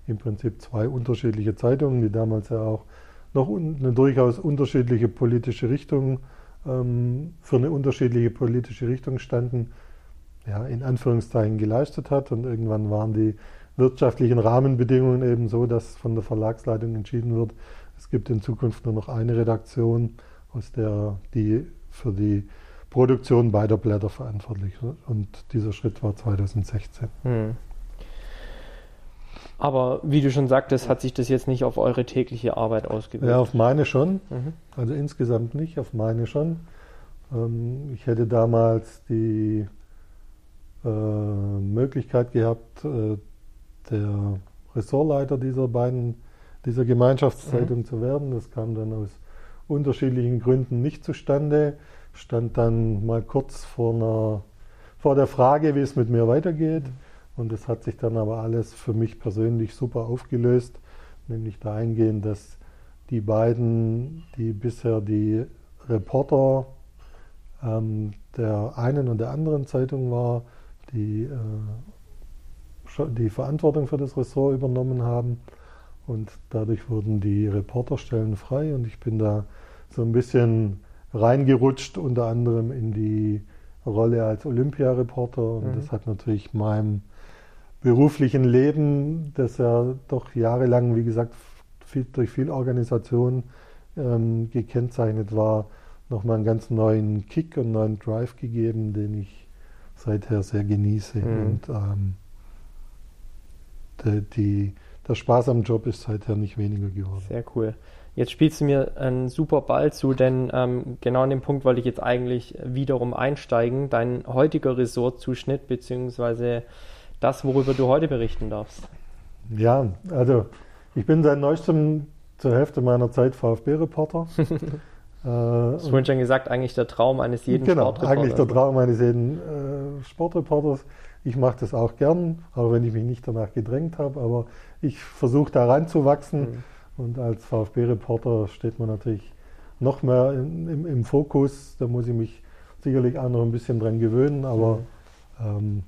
im Prinzip zwei unterschiedliche Zeitungen, die damals ja auch noch eine durchaus unterschiedliche politische Richtung, ähm, für eine unterschiedliche politische Richtung standen, ja, in Anführungszeichen geleistet hat. Und irgendwann waren die wirtschaftlichen Rahmenbedingungen eben so, dass von der Verlagsleitung entschieden wird, es gibt in Zukunft nur noch eine Redaktion, aus der die für die Produktion beider Blätter verantwortlich. Und dieser Schritt war 2016. Hm. Aber wie du schon sagtest, hat sich das jetzt nicht auf eure tägliche Arbeit ausgewirkt? Ja, auf meine schon. Mhm. Also insgesamt nicht, auf meine schon. Ähm, ich hätte damals die äh, Möglichkeit gehabt, äh, der Ressortleiter dieser beiden, dieser Gemeinschaftszeitung mhm. zu werden. Das kam dann aus unterschiedlichen Gründen nicht zustande. Stand dann mal kurz vor, einer, vor der Frage, wie es mit mir weitergeht. Mhm. Und das hat sich dann aber alles für mich persönlich super aufgelöst, nämlich dahingehend, dass die beiden, die bisher die Reporter ähm, der einen und der anderen Zeitung war, die äh, die Verantwortung für das Ressort übernommen haben. Und dadurch wurden die Reporterstellen frei und ich bin da so ein bisschen reingerutscht, unter anderem in die Rolle als Olympiareporter. Und mhm. das hat natürlich meinem beruflichen Leben, das ja doch jahrelang, wie gesagt, viel, durch viel Organisation ähm, gekennzeichnet war, nochmal einen ganz neuen Kick und neuen Drive gegeben, den ich seither sehr genieße. Mhm. Und ähm, die, die, der Spaß am Job ist seither nicht weniger geworden. Sehr cool. Jetzt spielst du mir einen super Ball zu, denn ähm, genau an dem Punkt wollte ich jetzt eigentlich wiederum einsteigen. Dein heutiger Ressortzuschnitt, beziehungsweise das, worüber du heute berichten darfst. Ja, also ich bin seit neuestem zur Hälfte meiner Zeit VfB-Reporter. äh, hast vorhin schon gesagt, eigentlich der Traum eines jeden genau, Sportreporters. Genau, eigentlich der? Traum eines jeden äh, Sportreporters. Ich mache das auch gern, auch wenn ich mich nicht danach gedrängt habe, aber ich versuche da reinzuwachsen. Mhm. Und als VfB-Reporter steht man natürlich noch mehr in, im, im, Fokus. Da muss ich mich sicherlich auch noch ein bisschen dran gewöhnen, aber mhm. ähm,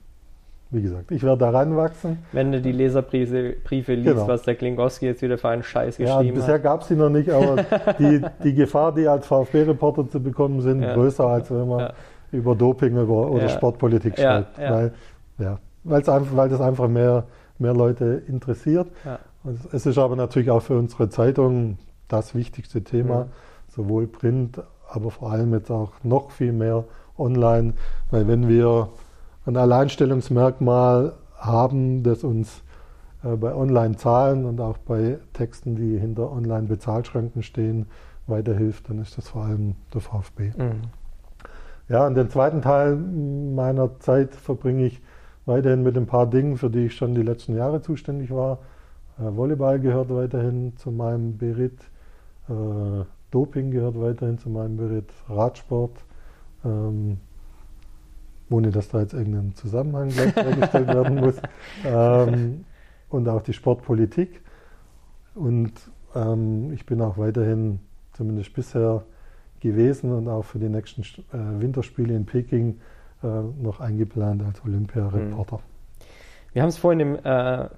wie gesagt, ich werde da reinwachsen. Wenn du die Leserbriefe Briefe liest, genau. was der Klingowski jetzt wieder für einen Scheiß geschrieben ja, bisher gab es sie noch nicht, aber die, die Gefahr, die als VfB-Reporter zu bekommen, sind ja. größer, als wenn man ja. über Doping über, oder Sportpolitik schreibt. Weil ja, weil's einfach, weil das einfach mehr, mehr Leute interessiert. Ja. Es ist aber natürlich auch für unsere Zeitung das wichtigste Thema, mhm. sowohl Print, aber vor allem jetzt auch noch viel mehr online, weil wenn wir ein Alleinstellungsmerkmal haben, das uns äh, bei Online-Zahlen und auch bei Texten, die hinter Online-Bezahlschranken stehen, weiterhilft, dann ist das vor allem der VfB. Mhm. Ja, und den zweiten Teil meiner Zeit verbringe ich weiterhin mit ein paar Dingen, für die ich schon die letzten Jahre zuständig war. Äh, Volleyball gehört weiterhin zu meinem Beritt, äh, Doping gehört weiterhin zu meinem Beritt, Radsport, ähm, ohne dass da jetzt irgendein Zusammenhang gleich hergestellt werden muss, ähm, und auch die Sportpolitik. Und ähm, ich bin auch weiterhin, zumindest bisher, gewesen und auch für die nächsten äh, Winterspiele in Peking äh, noch eingeplant als Olympiareporter. Wir haben es vorhin im äh,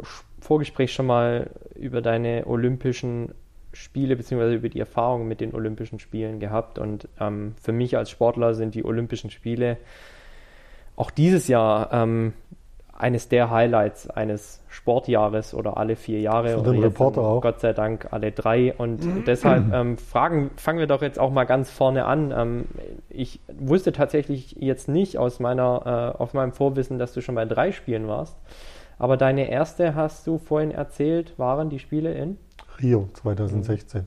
Vorgespräch schon mal über deine olympischen Spiele bzw. über die Erfahrungen mit den Olympischen Spielen gehabt. Und ähm, für mich als Sportler sind die Olympischen Spiele auch dieses Jahr ähm, eines der Highlights eines Sportjahres oder alle vier Jahre. Für den Reporter auch. Gott sei Dank alle drei. Und deshalb ähm, fragen, fangen wir doch jetzt auch mal ganz vorne an. Ähm, ich wusste tatsächlich jetzt nicht aus meiner, äh, auf meinem Vorwissen, dass du schon bei drei Spielen warst. Aber deine erste, hast du vorhin erzählt, waren die Spiele in? Rio 2016.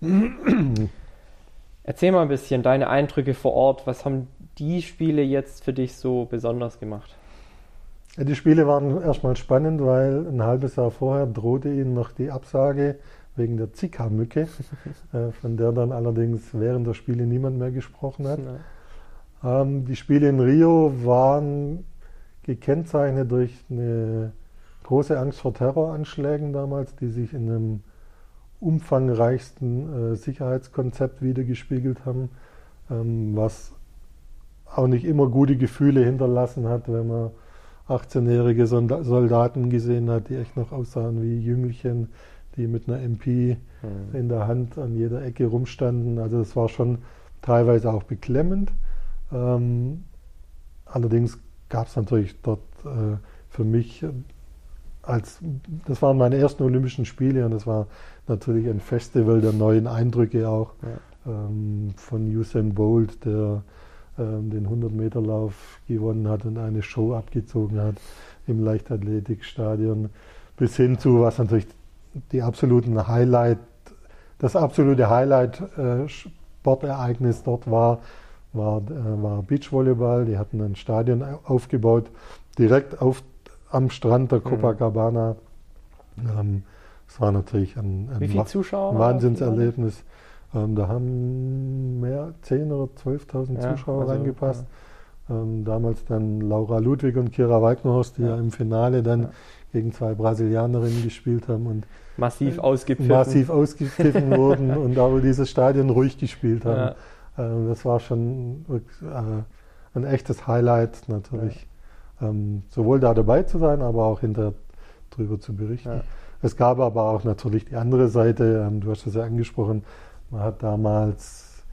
Mhm. Erzähl mal ein bisschen deine Eindrücke vor Ort. Was haben die Spiele jetzt für dich so besonders gemacht? Die Spiele waren erstmal spannend, weil ein halbes Jahr vorher drohte ihnen noch die Absage wegen der Zika-Mücke, äh, von der dann allerdings während der Spiele niemand mehr gesprochen hat. Ähm, die Spiele in Rio waren gekennzeichnet durch eine große Angst vor Terroranschlägen damals, die sich in einem umfangreichsten äh, Sicherheitskonzept wiedergespiegelt haben, ähm, was auch nicht immer gute Gefühle hinterlassen hat, wenn man 18-jährige Soldaten gesehen hat, die echt noch aussahen wie Jüngelchen, die mit einer MP mhm. in der Hand an jeder Ecke rumstanden. Also das war schon teilweise auch beklemmend. Ähm, allerdings gab es natürlich dort äh, für mich als, das waren meine ersten Olympischen Spiele und das war natürlich ein Festival der neuen Eindrücke auch ja. ähm, von Usain Bolt, der den 100-Meter-Lauf gewonnen hat und eine Show abgezogen hat im Leichtathletikstadion, bis hin zu, was natürlich die absoluten Highlight, das absolute Highlight-Sportereignis äh, dort war, war, äh, war Beachvolleyball. Die hatten ein Stadion aufgebaut, direkt auf, am Strand der mhm. Copacabana. Ähm, das war natürlich ein, ein Wahnsinnserlebnis. Ähm, da haben mehr 10.000 oder 12.000 ja, Zuschauer also, reingepasst. Ja. Ähm, damals dann Laura Ludwig und Kira Weignerhorst, die ja, im Finale dann gegen zwei Brasilianerinnen gespielt haben und massiv ausgepfiffen, massiv ausgepfiffen wurden und aber dieses Stadion ruhig gespielt haben. Ähm, das war schon äh, ein echtes Highlight natürlich, ähm, sowohl da dabei zu sein, aber auch hinter drüber zu berichten. Es gab aber auch natürlich die andere Seite, ähm, du hast es ja angesprochen, man hat damals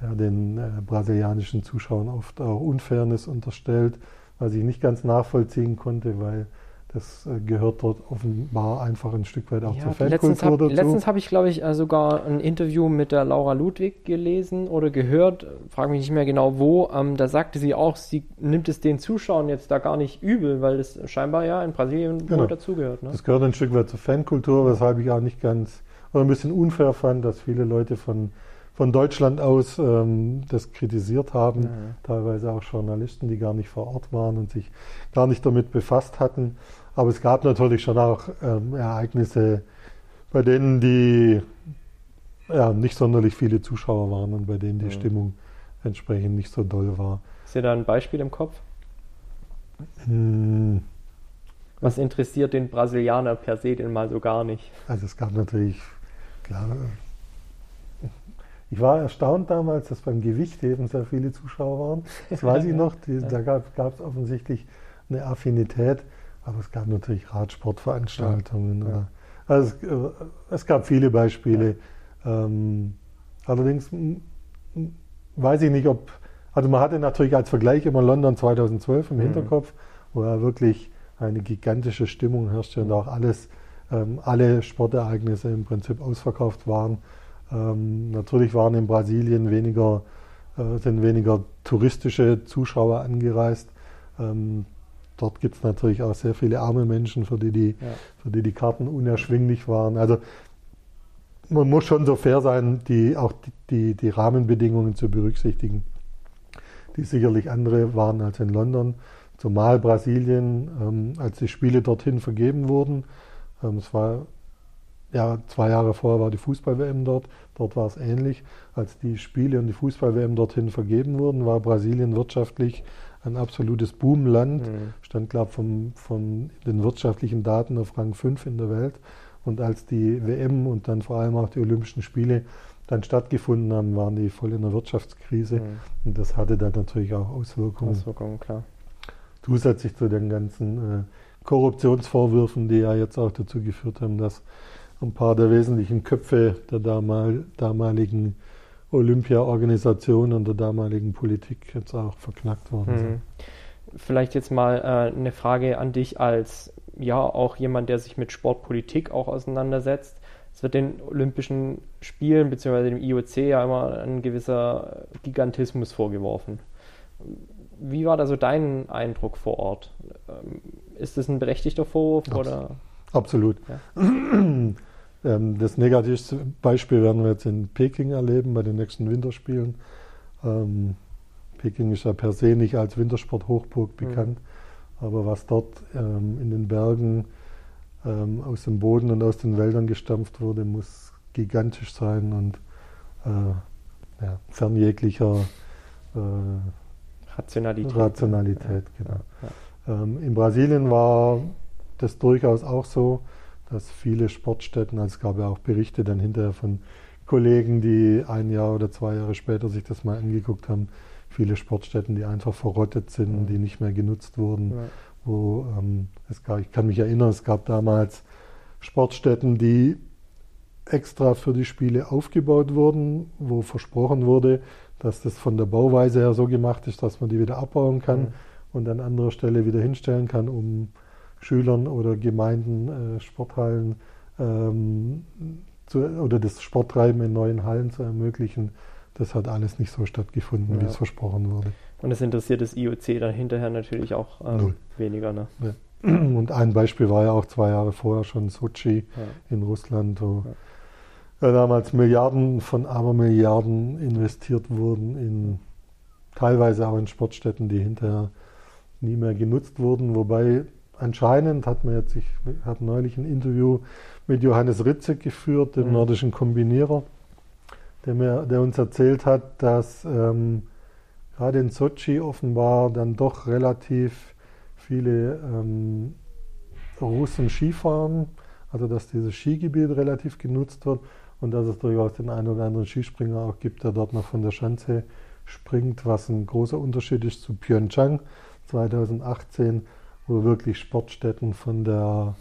ja, den äh, brasilianischen Zuschauern oft auch Unfairness unterstellt, was ich nicht ganz nachvollziehen konnte, weil das äh, gehört dort offenbar einfach ein Stück weit auch ja, zur Fankultur letztens hab, dazu. Letztens habe ich, glaube ich, äh, sogar ein Interview mit der Laura Ludwig gelesen oder gehört, frage mich nicht mehr genau wo. Ähm, da sagte sie auch, sie nimmt es den Zuschauern jetzt da gar nicht übel, weil es scheinbar ja in Brasilien genau. dazugehört. Ne? Das gehört ein Stück weit zur Fankultur, weshalb ich auch nicht ganz oder ein bisschen unfair fand, dass viele Leute von, von Deutschland aus ähm, das kritisiert haben. Ja. Teilweise auch Journalisten, die gar nicht vor Ort waren und sich gar nicht damit befasst hatten. Aber es gab natürlich schon auch ähm, Ereignisse, bei denen die ja, nicht sonderlich viele Zuschauer waren und bei denen die ja. Stimmung entsprechend nicht so doll war. Ist dir da ein Beispiel im Kopf? Hm. Was interessiert den Brasilianer per se denn mal so gar nicht? Also es gab natürlich klar. Ich war erstaunt damals, dass beim Gewichtheben sehr viele Zuschauer waren. Das weiß ich noch. Die, da gab es offensichtlich eine Affinität. Aber es gab natürlich Radsportveranstaltungen. Ja. Oder, also es, äh, es, gab viele Beispiele. Ja. Ähm, allerdings weiß ich nicht, ob. Also man hatte natürlich als Vergleich immer London 2012 im mhm. Hinterkopf, wo ja wirklich eine gigantische Stimmung herrschte und auch alles ähm, alle Sportereignisse im Prinzip ausverkauft waren. Ähm, natürlich waren in Brasilien weniger, äh, sind weniger touristische Zuschauer angereist. Ähm, dort gibt es natürlich auch sehr viele arme Menschen, für die die, ja. für die, die Karten unerschwinglich waren. Also man muss schon so fair sein, die, auch die, die, die Rahmenbedingungen zu berücksichtigen, die sicherlich andere waren als in London. Zumal Brasilien, ähm, als die Spiele dorthin vergeben wurden, es war ja, zwei Jahre vorher war die Fußball-WM dort. Dort war es ähnlich. Als die Spiele und die Fußball-WM dorthin vergeben wurden, war Brasilien wirtschaftlich ein absolutes Boomland. Mhm. Stand, glaube ich, von, von den wirtschaftlichen Daten auf Rang 5 in der Welt. Und als die WM und dann vor allem auch die Olympischen Spiele dann stattgefunden haben, waren die voll in der Wirtschaftskrise. Mhm. Und das hatte dann natürlich auch Auswirkungen. Auswirkungen, klar. Zusätzlich zu den ganzen äh, Korruptionsvorwürfen, die ja jetzt auch dazu geführt haben, dass ein paar der wesentlichen Köpfe der damal, damaligen Olympia-Organisation und der damaligen Politik jetzt auch verknackt worden sind. Mhm. Vielleicht jetzt mal äh, eine Frage an dich als ja auch jemand, der sich mit Sportpolitik auch auseinandersetzt. Es wird den Olympischen Spielen bzw. dem IOC ja immer ein gewisser Gigantismus vorgeworfen. Wie war da so dein Eindruck vor Ort? Ähm, ist das ein berechtigter Vorwurf? Abs oder? Absolut. Ja. Ähm, das negativste Beispiel werden wir jetzt in Peking erleben bei den nächsten Winterspielen. Ähm, Peking ist ja per se nicht als Wintersport-Hochburg mhm. bekannt, mhm. aber was dort ähm, in den Bergen aus dem Boden und aus den Wäldern gestampft wurde, muss gigantisch sein und äh, ja, fern jeglicher äh, Rationalität. Rationalität genau. Ja, ja. Ähm, in Brasilien war das durchaus auch so, dass viele Sportstätten, also es gab ja auch Berichte dann hinterher von Kollegen, die ein Jahr oder zwei Jahre später sich das mal angeguckt haben, viele Sportstätten, die einfach verrottet sind, mhm. die nicht mehr genutzt wurden. Ja. Wo, ähm, es gab, ich kann mich erinnern, es gab damals Sportstätten, die extra für die Spiele aufgebaut wurden, wo versprochen wurde, dass das von der Bauweise her so gemacht ist, dass man die wieder abbauen kann. Mhm. Und an anderer Stelle wieder hinstellen kann, um Schülern oder Gemeinden äh, Sporthallen ähm, zu, oder das Sporttreiben in neuen Hallen zu ermöglichen. Das hat alles nicht so stattgefunden, ja. wie es versprochen wurde. Und das interessiert das IOC dann hinterher natürlich auch ähm, weniger. Ne? Ja. Und ein Beispiel war ja auch zwei Jahre vorher schon Sochi ja. in Russland, wo damals Milliarden von Abermilliarden investiert wurden in teilweise auch in Sportstätten, die hinterher nie mehr genutzt wurden. Wobei anscheinend hat man jetzt, ich habe neulich ein Interview mit Johannes Ritze geführt, dem mhm. nordischen Kombinierer, der, mir, der uns erzählt hat, dass ähm, gerade in Sochi offenbar dann doch relativ viele ähm, Russen Skifahren, also dass dieses Skigebiet relativ genutzt wird und dass es durchaus den einen oder anderen Skispringer auch gibt, der dort noch von der Schanze springt, was ein großer Unterschied ist zu Pyeongchang 2018, wo wirklich Sportstätten von der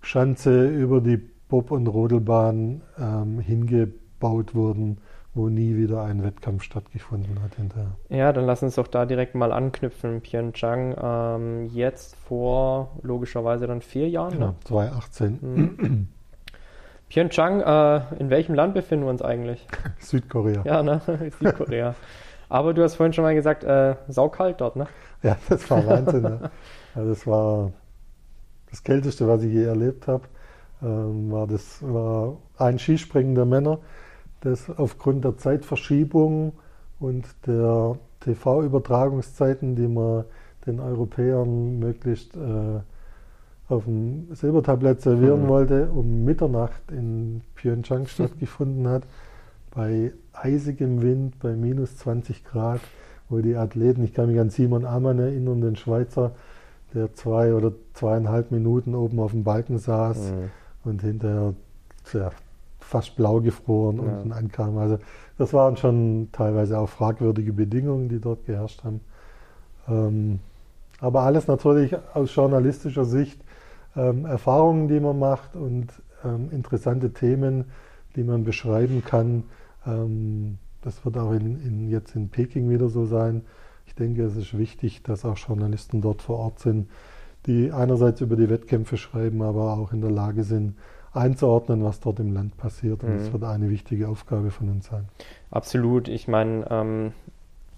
Schanze über die Bob- und Rodelbahn ähm, hingebaut wurden wo nie wieder ein Wettkampf stattgefunden hat hinterher. Ja, dann lass uns doch da direkt mal anknüpfen. Pyeongchang ähm, jetzt vor logischerweise dann vier Jahren. Genau, ne? 2018. Mhm. Pyeongchang, äh, in welchem Land befinden wir uns eigentlich? Südkorea. Ja, ne? Südkorea. Aber du hast vorhin schon mal gesagt, äh, saukalt dort, ne? Ja, das war Wahnsinn. ja. Also das war das Kälteste, was ich je erlebt habe. Ähm, war das war ein Skispringen der Männer dass aufgrund der Zeitverschiebung und der TV-Übertragungszeiten, die man den Europäern möglichst äh, auf dem Silbertablett servieren mhm. wollte, um Mitternacht in Pyeongchang stattgefunden hat, bei eisigem Wind, bei minus 20 Grad, wo die Athleten, ich kann mich an Simon Amann erinnern, den Schweizer, der zwei oder zweieinhalb Minuten oben auf dem Balken saß mhm. und hinterher ja, fast blau gefroren ja. unten ankam. Also das waren schon teilweise auch fragwürdige Bedingungen, die dort geherrscht haben. Ähm, aber alles natürlich aus journalistischer Sicht ähm, Erfahrungen, die man macht und ähm, interessante Themen, die man beschreiben kann. Ähm, das wird auch in, in, jetzt in Peking wieder so sein. Ich denke, es ist wichtig, dass auch Journalisten dort vor Ort sind, die einerseits über die Wettkämpfe schreiben, aber auch in der Lage sind, einzuordnen, was dort im Land passiert. Und mhm. das wird eine wichtige Aufgabe von uns sein. Absolut. Ich meine, ähm,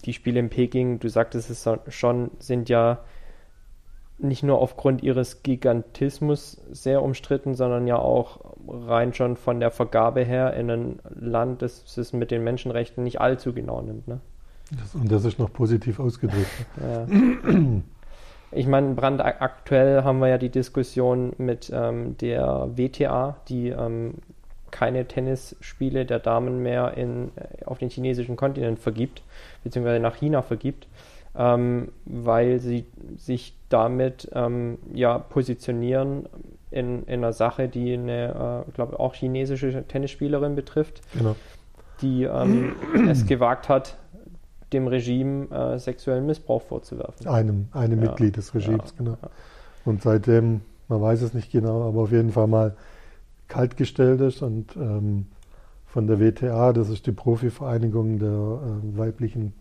die Spiele in Peking, du sagtest es schon, sind ja nicht nur aufgrund ihres Gigantismus sehr umstritten, sondern ja auch rein schon von der Vergabe her in ein Land, das es mit den Menschenrechten nicht allzu genau nimmt. Ne? Das, und das ist noch positiv ausgedrückt. ja. Ich meine, brandaktuell haben wir ja die Diskussion mit ähm, der WTA, die ähm, keine Tennisspiele der Damen mehr in, auf den chinesischen Kontinent vergibt, beziehungsweise nach China vergibt, ähm, weil sie sich damit ähm, ja positionieren in, in, einer Sache, die eine, äh, glaube auch chinesische Tennisspielerin betrifft, genau. die ähm, es gewagt hat, dem Regime äh, sexuellen Missbrauch vorzuwerfen. Einem, einem ja. Mitglied des Regimes, ja. genau. Und seitdem, man weiß es nicht genau, aber auf jeden Fall mal kaltgestellt ist und ähm, von der WTA, das ist die Profivereinigung der äh, weiblichen,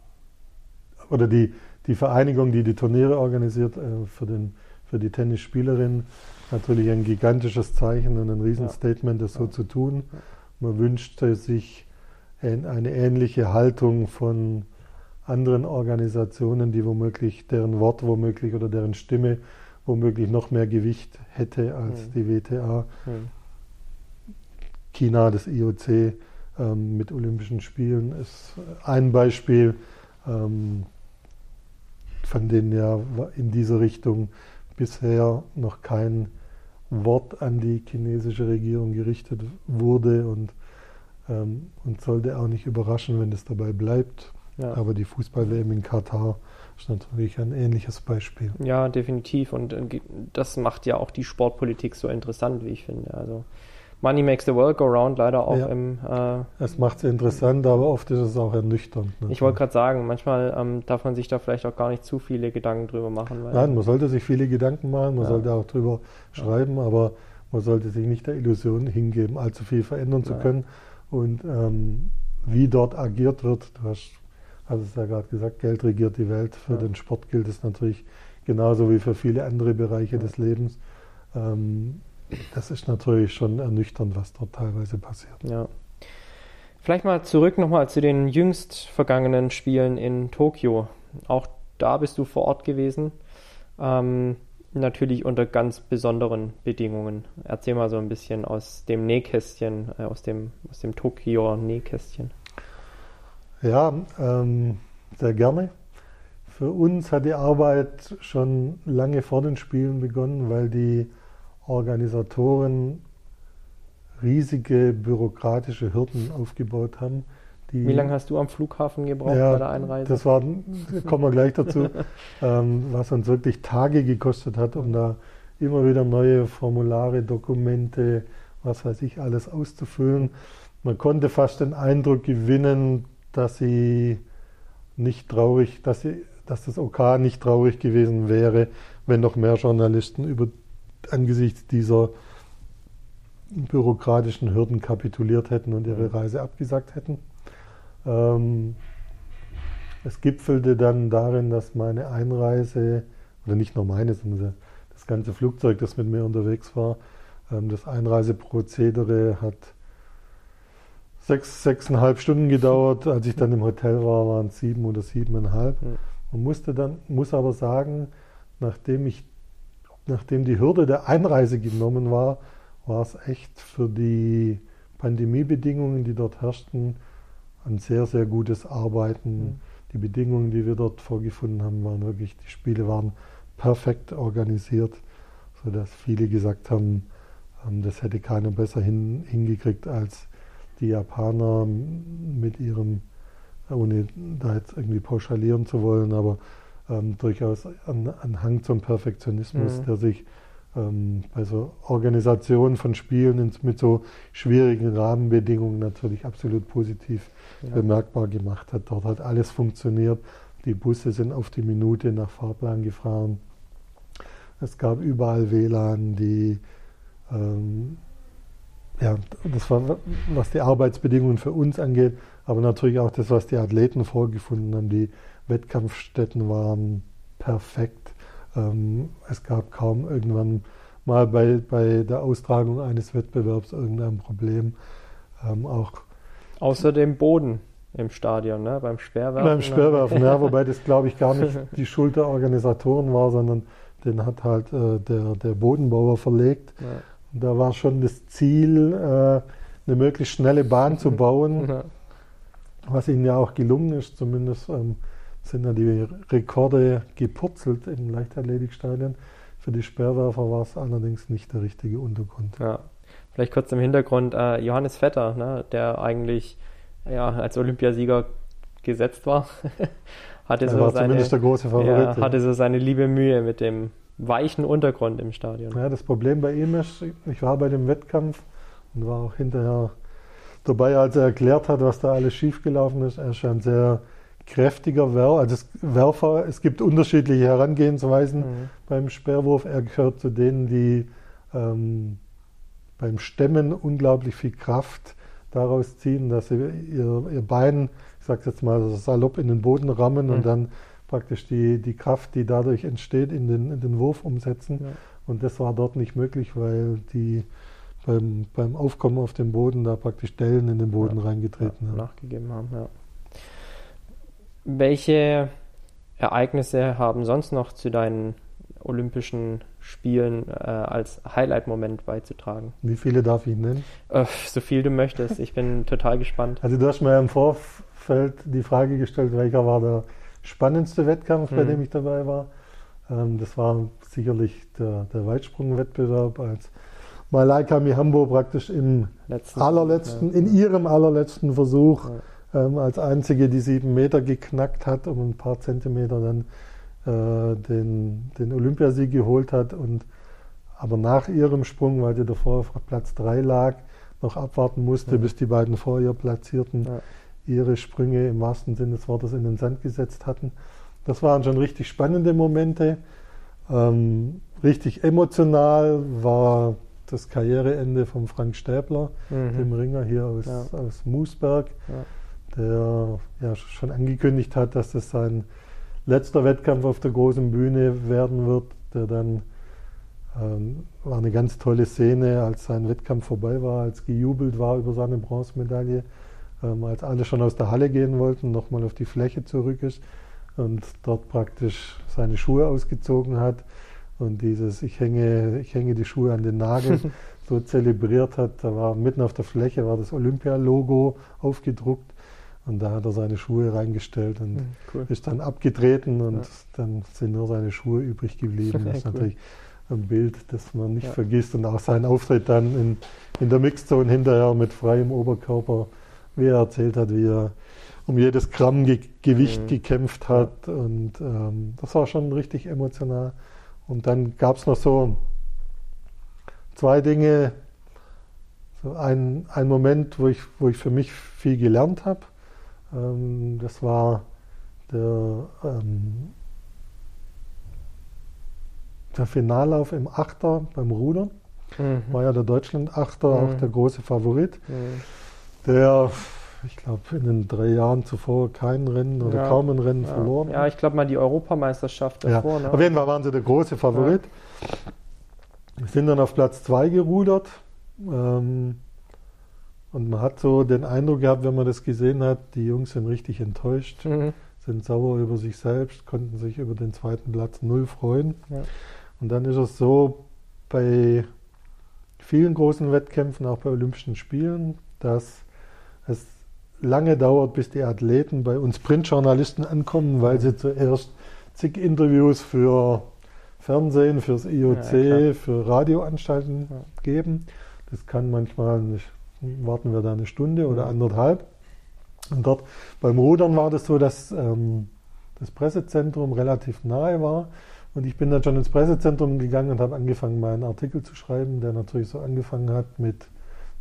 oder die, die Vereinigung, die die Turniere organisiert äh, für, den, für die Tennisspielerin, natürlich ein gigantisches Zeichen und ein Riesenstatement, das so zu tun. Man wünschte sich eine ähnliche Haltung von anderen Organisationen, die womöglich, deren Wort womöglich oder deren Stimme womöglich noch mehr Gewicht hätte als mhm. die WTA. Mhm. China, das IOC ähm, mit Olympischen Spielen ist ein Beispiel, ähm, von denen ja in dieser Richtung bisher noch kein Wort an die chinesische Regierung gerichtet wurde und, ähm, und sollte auch nicht überraschen, wenn es dabei bleibt. Ja. Aber die Fußball-WM in Katar ist natürlich ein ähnliches Beispiel. Ja, definitiv. Und äh, das macht ja auch die Sportpolitik so interessant, wie ich finde. Also Money makes the world go round, leider auch ja. im. Äh, es macht es interessant, aber oft ist es auch ernüchternd. Natürlich. Ich wollte gerade sagen, manchmal ähm, darf man sich da vielleicht auch gar nicht zu viele Gedanken drüber machen. Nein, man sollte sich viele Gedanken machen, man ja. sollte auch drüber schreiben, aber man sollte sich nicht der Illusion hingeben, allzu viel verändern zu können. Und ähm, wie dort agiert wird, du hast Also es ja gerade gesagt, Geld regiert die Welt. Für ja. den Sport gilt es natürlich genauso wie für viele andere Bereiche ja. des Lebens. Ähm, das ist natürlich schon ernüchternd, was dort teilweise passiert. Ja. Vielleicht mal zurück nochmal zu den jüngst vergangenen Spielen in Tokio. Auch da bist du vor Ort gewesen. Ähm, natürlich unter ganz besonderen Bedingungen. Erzähl mal so ein bisschen aus dem Nähkästchen, äh, aus dem, aus dem Tokio Nähkästchen. Ja, ähm, sehr gerne. Für uns hat die Arbeit schon lange vor den Spielen begonnen, weil die Organisatoren riesige bürokratische Hürden aufgebaut haben. Wie lange hast du am Flughafen gebraucht ja, bei der Einreise? Das war, kommen wir gleich dazu, ähm, was uns wirklich Tage gekostet hat, um da immer wieder neue Formulare, Dokumente, was weiß ich, alles auszufüllen. Man konnte fast den Eindruck gewinnen, dass sie nicht traurig, dass, sie, dass das OK nicht traurig gewesen wäre, wenn noch mehr Journalisten über, angesichts dieser bürokratischen Hürden kapituliert hätten und ihre Reise abgesagt hätten. Ähm, es gipfelte dann darin, dass meine Einreise, oder nicht nur meine, sondern das ganze Flugzeug, das mit mir unterwegs war, ähm, das Einreiseprozedere hat sechs, sechseinhalb Stunden gedauert. Als ich dann im Hotel war, waren es sieben oder siebeneinhalb. Man musste dann, muss aber sagen, nachdem ich, nachdem die Hürde der Einreise genommen war, war es echt für die Pandemiebedingungen, die dort herrschten, ein sehr, sehr gutes Arbeiten. Mhm. Die Bedingungen, die wir dort vorgefunden haben, waren wirklich, die Spiele waren perfekt organisiert, sodass viele gesagt haben, ähm, das hätte keiner besser hin, hingekriegt als die Japaner mit ihrem, ohne da jetzt irgendwie pauschalieren zu wollen, aber ähm, durchaus ein, ein, Hang zum Perfektionismus, mhm. der sich ähm, bei so Organisationen von Spielen mit so schwierigen Rahmenbedingungen natürlich absolut positiv ja. bemerkbar gemacht hat. Dort hat alles funktioniert. Die Busse sind auf die Minute nach Fahrplan gefahren. Es gab überall WLAN, die ähm, ja, das war, was die Arbeitsbedingungen für uns angeht, aber natürlich auch das, was die Athleten vorgefunden haben. Die Wettkampfstätten waren perfekt. Ähm, es gab kaum irgendwann mal bei, bei der Austragung eines Wettbewerbs irgendein Problem. Ähm, auch Außer dem Boden im Stadion, ne? beim Speerwerfen. Beim Speerwerfen, ja, wobei das glaube ich gar nicht die Schuld der Organisatoren war, sondern den hat halt äh, der, der Bodenbauer verlegt. Ja. Und da war schon das Ziel, äh, eine möglichst schnelle Bahn zu bauen, ja. was ihnen ja auch gelungen ist, zumindest. Ähm, sind ja die Rekorde gepurzelt im Leichtathletikstadion. Für die Sperrwerfer war es allerdings nicht der richtige Untergrund. Ja. Vielleicht kurz im Hintergrund, äh, Johannes Vetter, ne, der eigentlich ja, als Olympiasieger gesetzt war, hatte, so seine, ja, hatte so seine liebe Mühe mit dem weichen Untergrund im Stadion. Ja, das Problem bei ihm ist, ich war bei dem Wettkampf und war auch hinterher dabei, als er erklärt hat, was da alles schiefgelaufen ist. Er ist ein sehr kräftiger Werfer. Also Werfer, es gibt unterschiedliche Herangehensweisen mhm. beim Sperrwurf. Er gehört zu denen, die ähm, beim Stemmen unglaublich viel Kraft daraus ziehen, dass sie ihr, ihr Bein, ich sage jetzt mal salopp, in den Boden rammen mhm. und dann praktisch die, die Kraft, die dadurch entsteht, in den, in den Wurf umsetzen. Ja. Und das war dort nicht möglich, weil die beim, beim Aufkommen auf dem Boden da praktisch Dellen in den Boden ja, reingetreten ja, haben. Nachgegeben haben, ja. Welche Ereignisse haben sonst noch zu deinen Olympischen Spielen äh, als Highlight-Moment beizutragen? Wie viele darf ich nennen? Äh, so viel du möchtest. Ich bin total gespannt. Also du hast mir im Vorfeld die Frage gestellt, welcher war der spannendste Wettkampf, bei mhm. dem ich dabei war. Ähm, das war sicherlich der, der Weitsprung-Wettbewerb, als Malaika Mihambo praktisch im Letzten, allerletzten, ja. in ihrem allerletzten Versuch ja ähm, als einzige die sieben Meter geknackt hat, um ein paar Zentimeter dann äh, den, den Olympiasieg geholt hat und aber nach ihrem Sprung, weil sie davor auf Platz 3 lag, noch abwarten musste, ja. bis die beiden vor ihr platzierten, ja. ihre Sprünge im wahrsten Sinne des Wortes in den Sand gesetzt hatten. Das waren schon richtig spannende Momente. Ähm, richtig emotional war das Karriereende von Frank Stäbler, mhm. dem Ringer hier aus, ja. aus Moosberg. Ja der ja schon angekündigt hat, dass das sein letzter Wettkampf auf der großen Bühne werden wird, der dann ähm, war eine ganz tolle Szene, als sein Wettkampf vorbei war, als gejubelt war über seine Bronzemedaille, ähm, als alle schon aus der Halle gehen wollten, nochmal auf die Fläche zurück ist und dort praktisch seine Schuhe ausgezogen hat und dieses Ich hänge, ich hänge die Schuhe an den Nagel so zelebriert hat. Da war mitten auf der Fläche war das Olympia-Logo aufgedruckt und da hat er seine Schuhe reingestellt und hm, cool. ist dann abgetreten und ja. dann sind nur seine Schuhe übrig geblieben. Das ist cool. natürlich ein Bild, das man nicht ja. vergisst und auch sein Auftritt dann in, in der Mixzone hinterher mit freiem Oberkörper, wie er erzählt hat, wie er um jedes Gramm Ge Gewicht mhm. gekämpft hat und ähm, das war schon richtig emotional. Und dann gab es noch so zwei Dinge, so ein, ein Moment, wo ich, wo ich für mich viel gelernt habe. Ähm, das war der, ähm, der Finallauf im Achter beim Rudern. Mhm. War ja der Deutschland-Achter, mhm. auch der große Favorit. Mhm. Der, ich glaube, in den drei Jahren zuvor kein Rennen oder ja. kaum ein Rennen ja. verloren. Ja, ich glaube mal die Europameisterschaft davor. Ja. Ne? Auf jeden Fall waren sie der große Favorit. Wir sind dann auf Platz 2 gerudert. Ähm, und man hat so den Eindruck gehabt, wenn man das gesehen hat, die Jungs sind richtig enttäuscht, mhm. sind sauer über sich selbst, konnten sich über den zweiten Platz null freuen. Ja. Und dann ist es so bei vielen großen Wettkämpfen, auch bei Olympischen Spielen, dass es lange dauert, bis die Athleten bei uns Printjournalisten ankommen, weil sie zuerst zig Interviews für Fernsehen, fürs IOC, ja, für Radioanstalten ja. geben. Das kann manchmal nicht warten wir da eine Stunde oder anderthalb. Und dort beim Rudern war das so, dass ähm, das Pressezentrum relativ nahe war. Und ich bin dann schon ins Pressezentrum gegangen und habe angefangen, meinen Artikel zu schreiben, der natürlich so angefangen hat mit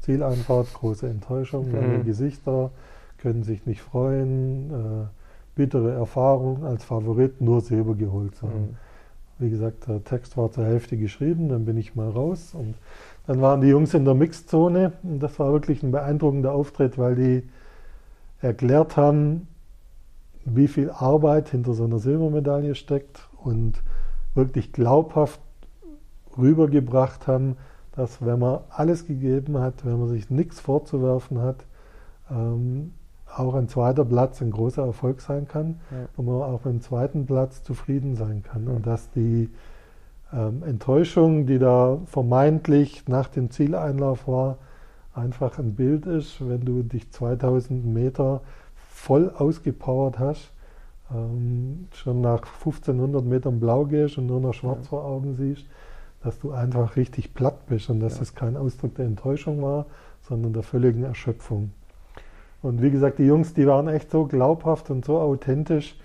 Zieleinfahrt, große Enttäuschung, lange mhm. Gesichter, können sich nicht freuen, äh, bittere Erfahrung als Favorit, nur Silber geholt zu haben. Mhm. Wie gesagt, der Text war zur Hälfte geschrieben, dann bin ich mal raus und dann waren die Jungs in der Mixzone und das war wirklich ein beeindruckender Auftritt, weil die erklärt haben, wie viel Arbeit hinter so einer Silbermedaille steckt und wirklich glaubhaft rübergebracht haben, dass wenn man alles gegeben hat, wenn man sich nichts vorzuwerfen hat, ähm, auch ein zweiter Platz ein großer Erfolg sein kann ja. und man auch mit dem zweiten Platz zufrieden sein kann. Und dass die Enttäuschung, die da vermeintlich nach dem Zieleinlauf war, einfach ein Bild ist, wenn du dich 2000 Meter voll ausgepowert hast, ähm, schon nach 1500 Metern blau gehst und nur noch schwarz ja. vor Augen siehst, dass du einfach richtig platt bist und dass ja. es kein Ausdruck der Enttäuschung war, sondern der völligen Erschöpfung. Und wie gesagt, die Jungs, die waren echt so glaubhaft und so authentisch,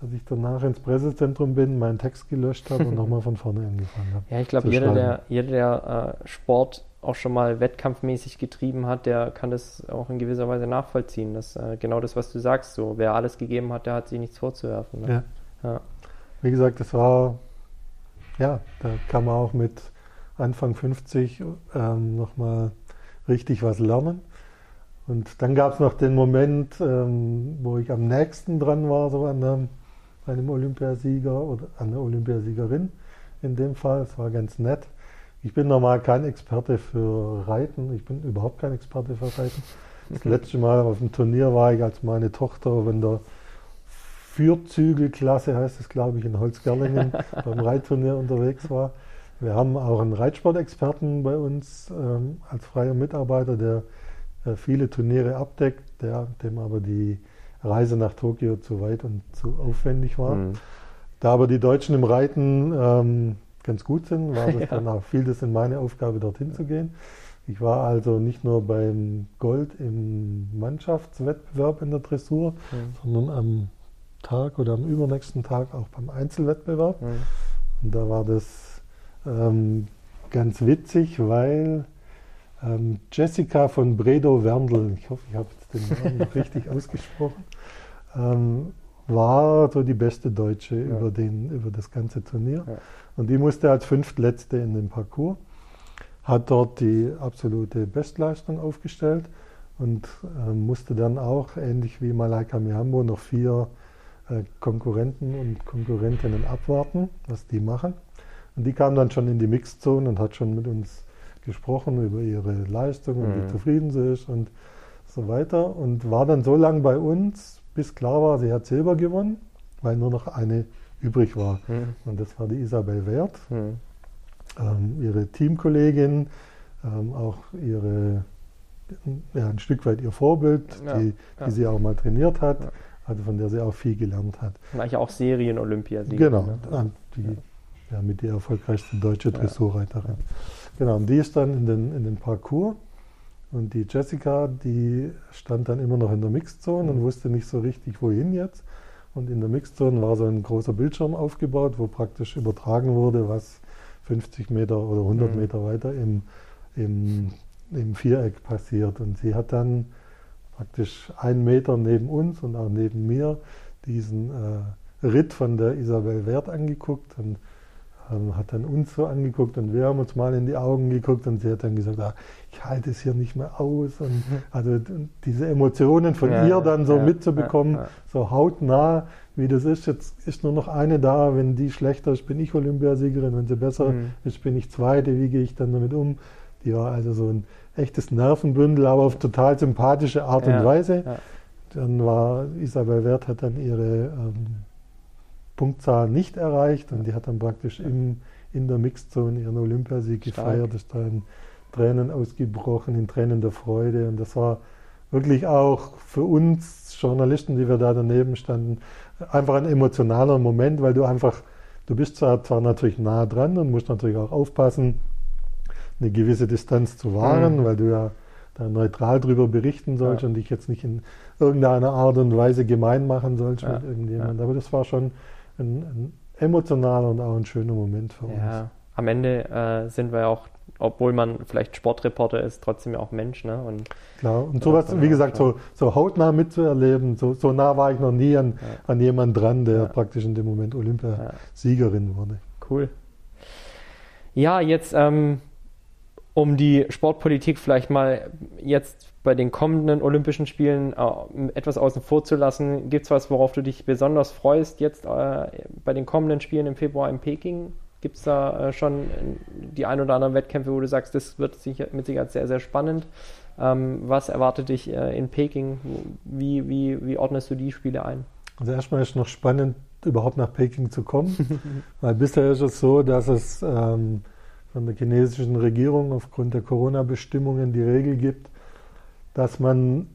dass ich danach ins Pressezentrum bin, meinen Text gelöscht habe und nochmal von vorne angefangen habe. Ja, ich glaube, jeder, der, jeder, der äh, Sport auch schon mal wettkampfmäßig getrieben hat, der kann das auch in gewisser Weise nachvollziehen. Das äh, genau das, was du sagst. So, wer alles gegeben hat, der hat sich nichts vorzuwerfen. Ne? Ja. ja. Wie gesagt, das war, ja, da kann man auch mit Anfang 50 ähm, nochmal richtig was lernen. Und dann gab es noch den Moment, ähm, wo ich am nächsten dran war, so an einem einem Olympiasieger oder einer Olympiasiegerin in dem Fall. Es war ganz nett. Ich bin normal kein Experte für Reiten. Ich bin überhaupt kein Experte für Reiten. Das letzte Mal auf dem Turnier war ich, als meine Tochter in der Fürzügelklasse, heißt es glaube ich, in Holzgerlingen beim Reitturnier unterwegs war. Wir haben auch einen Reitsportexperten bei uns ähm, als freier Mitarbeiter, der äh, viele Turniere abdeckt, der, dem aber die Reise nach Tokio zu weit und zu aufwendig war. Mhm. Da aber die Deutschen im Reiten ähm, ganz gut sind, war das ja. dann auch viel das in meine Aufgabe, dorthin zu gehen. Ich war also nicht nur beim Gold im Mannschaftswettbewerb in der Dressur, mhm. sondern am Tag oder am übernächsten Tag auch beim Einzelwettbewerb. Mhm. Und da war das ähm, ganz witzig, weil ähm, Jessica von Bredow Werndl, ich hoffe, ich habe den Namen noch richtig ausgesprochen, ähm, war so die beste Deutsche ja. über, den, über das ganze Turnier. Ja. Und die musste als Fünftletzte in den Parcours, hat dort die absolute Bestleistung aufgestellt und äh, musste dann auch, ähnlich wie Malaika Mihambo, noch vier äh, Konkurrenten und Konkurrentinnen abwarten, was die machen. Und die kam dann schon in die Mixzone und hat schon mit uns gesprochen über ihre Leistung und mhm. wie zufrieden sie ist und so weiter. Und war dann so lange bei uns, bis klar war, sie hat Silber gewonnen, weil nur noch eine übrig war. Mhm. Und das war die Isabel Wert, mhm. ähm, ihre Teamkollegin, ähm, auch ihre, ja, ein Stück weit ihr Vorbild, ja, die, die ja. sie auch mal trainiert hat, ja. also von der sie auch viel gelernt hat. Eigentlich auch Serien-Olympiasieger. Genau, ne? die, ja, mit der erfolgreichste deutsche Dressurreiterin. Genau, und die ist dann in den, in den Parcours und die Jessica, die stand dann immer noch in der Mixzone mhm. und wusste nicht so richtig, wohin jetzt. Und in der Mixzone war so ein großer Bildschirm aufgebaut, wo praktisch übertragen wurde, was 50 Meter oder 100 mhm. Meter weiter im, im, im Viereck passiert. Und sie hat dann praktisch einen Meter neben uns und auch neben mir diesen äh, Ritt von der Isabel Wert angeguckt und hat dann uns so angeguckt und wir haben uns mal in die Augen geguckt und sie hat dann gesagt, ah, ich halte es hier nicht mehr aus. Und also diese Emotionen von ja, ihr dann so ja, mitzubekommen, ja, so hautnah, wie das ist. Jetzt ist nur noch eine da, wenn die schlechter ist, bin ich Olympiasiegerin, wenn sie besser mhm. ist, bin ich Zweite, wie gehe ich dann damit um? Die war also so ein echtes Nervenbündel, aber auf total sympathische Art und Weise. Dann war Isabel Wert hat dann ihre ähm, Punktzahl nicht erreicht und die hat dann praktisch im, in der Mixzone ihren Olympiasieg Stark. gefeiert, ist da in Tränen ausgebrochen, in Tränen der Freude und das war wirklich auch für uns Journalisten, die wir da daneben standen, einfach ein emotionaler Moment, weil du einfach, du bist zwar, zwar natürlich nah dran und musst natürlich auch aufpassen, eine gewisse Distanz zu wahren, mhm. weil du ja da neutral drüber berichten sollst ja. und dich jetzt nicht in irgendeiner Art und Weise gemein machen sollst ja. mit irgendjemandem. Ja. Aber das war schon ein, ein, emotionaler und auch ein schöner Moment für uns. Ja, am Ende äh, sind wir auch, obwohl man vielleicht Sportreporter ist, trotzdem ja auch Mensch. Ne? Und Klar, und sowas, wie gesagt, so, so hautnah mitzuerleben, so, so nah war ich noch nie an, ja. an jemand dran, der ja. praktisch in dem Moment Olympiasiegerin wurde. Cool. Ja, jetzt ähm, um die Sportpolitik vielleicht mal jetzt bei den kommenden Olympischen Spielen äh, etwas außen vor zu lassen, gibt es was, worauf du dich besonders freust jetzt äh, bei den kommenden Spielen im Februar in Peking? Gibt es da äh, schon die ein oder anderen Wettkämpfe, wo du sagst, das wird sicher, mit Sicherheit sehr, sehr spannend? Ähm, was erwartet dich äh, in Peking? Wie, wie, wie ordnest du die Spiele ein? Also erstmal ist noch spannend, überhaupt nach Peking zu kommen, weil bisher ist es so, dass es ähm, von der chinesischen Regierung aufgrund der Corona-Bestimmungen die Regel gibt, dass man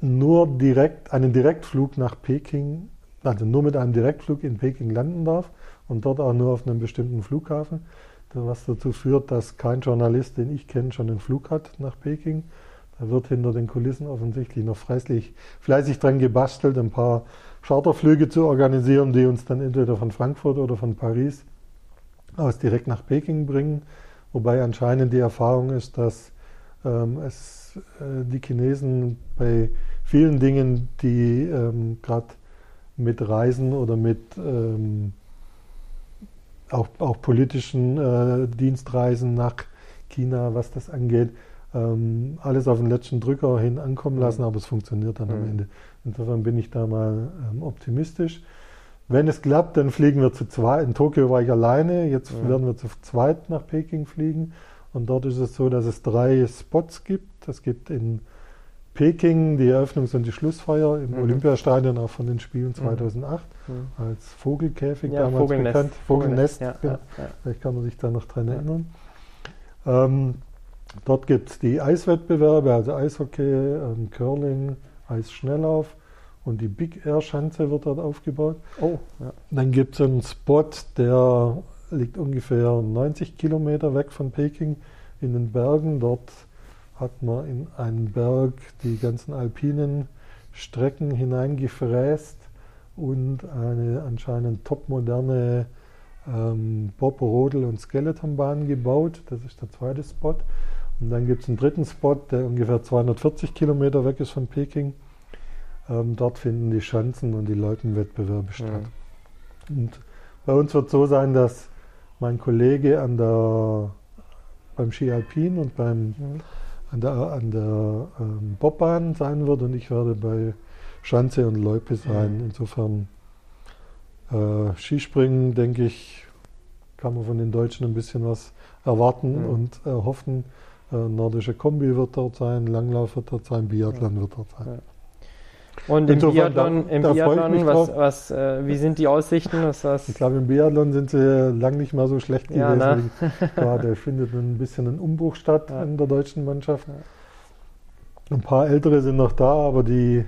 nur direkt einen Direktflug nach Peking, also nur mit einem Direktflug in Peking landen darf und dort auch nur auf einem bestimmten Flughafen, was dazu führt, dass kein Journalist, den ich kenne, schon einen Flug hat nach Peking. Da wird hinter den Kulissen offensichtlich noch fleißig, fleißig dran gebastelt, ein paar Charterflüge zu organisieren, die uns dann entweder von Frankfurt oder von Paris aus direkt nach Peking bringen. Wobei anscheinend die Erfahrung ist, dass ähm, es äh, die Chinesen bei vielen Dingen, die ähm, gerade mit Reisen oder mit ähm, auch, auch politischen äh, Dienstreisen nach China, was das angeht, ähm, alles auf den letzten Drücker hin ankommen lassen, mhm. aber es funktioniert dann mhm. am Ende. Insofern bin ich da mal ähm, optimistisch. Wenn es klappt, dann fliegen wir zu zweit. In Tokio war ich alleine, jetzt ja. werden wir zu zweit nach Peking fliegen. Und dort ist es so, dass es drei Spots gibt. Es gibt in Peking die Eröffnungs- und die Schlussfeier im mhm. Olympiastadion auch von den Spielen 2008 mhm. mhm. als Vogelkäfig ja, damals Vogelnest. bekannt. Vogelnest, ja, ja, vielleicht kann man sich da noch dran erinnern. Ähm, dort gibt es die Eiswettbewerbe, also Eishockey, ähm, Curling, Eisschnelllauf und die Big Air Schanze wird dort aufgebaut. Oh, ja. Dann gibt es einen Spot, der liegt ungefähr 90 Kilometer weg von Peking in den Bergen. Dort hat man in einen Berg die ganzen alpinen Strecken hineingefräst und eine anscheinend topmoderne ähm, Bob, Rodel und Skeletonbahn gebaut. Das ist der zweite Spot. Und dann gibt es einen dritten Spot, der ungefähr 240 Kilometer weg ist von Peking. Ähm, dort finden die Schanzen und die Loipenwettbewerbe statt. Ja. Und bei uns wird es so sein, dass mein Kollege an der, beim Ski Alpin und beim mhm. an der, an der ähm, Bobbahn sein wird und ich werde bei Schanze und Loipe sein. Mhm. Insofern äh, Skispringen, denke ich, kann man von den Deutschen ein bisschen was erwarten mhm. und erhoffen. Äh, nordische Kombi wird dort sein, Langlauf wird dort sein, Biathlon ja. wird dort sein. Ja. Und im Biathlon, da, im da Biathlon was, was, äh, wie sind die Aussichten? Was, was? Ich glaube, im Biathlon sind sie lang nicht mal so schlecht ja, gewesen. Ne? Gerade findet ein bisschen ein Umbruch statt ja. in der deutschen Mannschaft. Ein paar Ältere sind noch da, aber die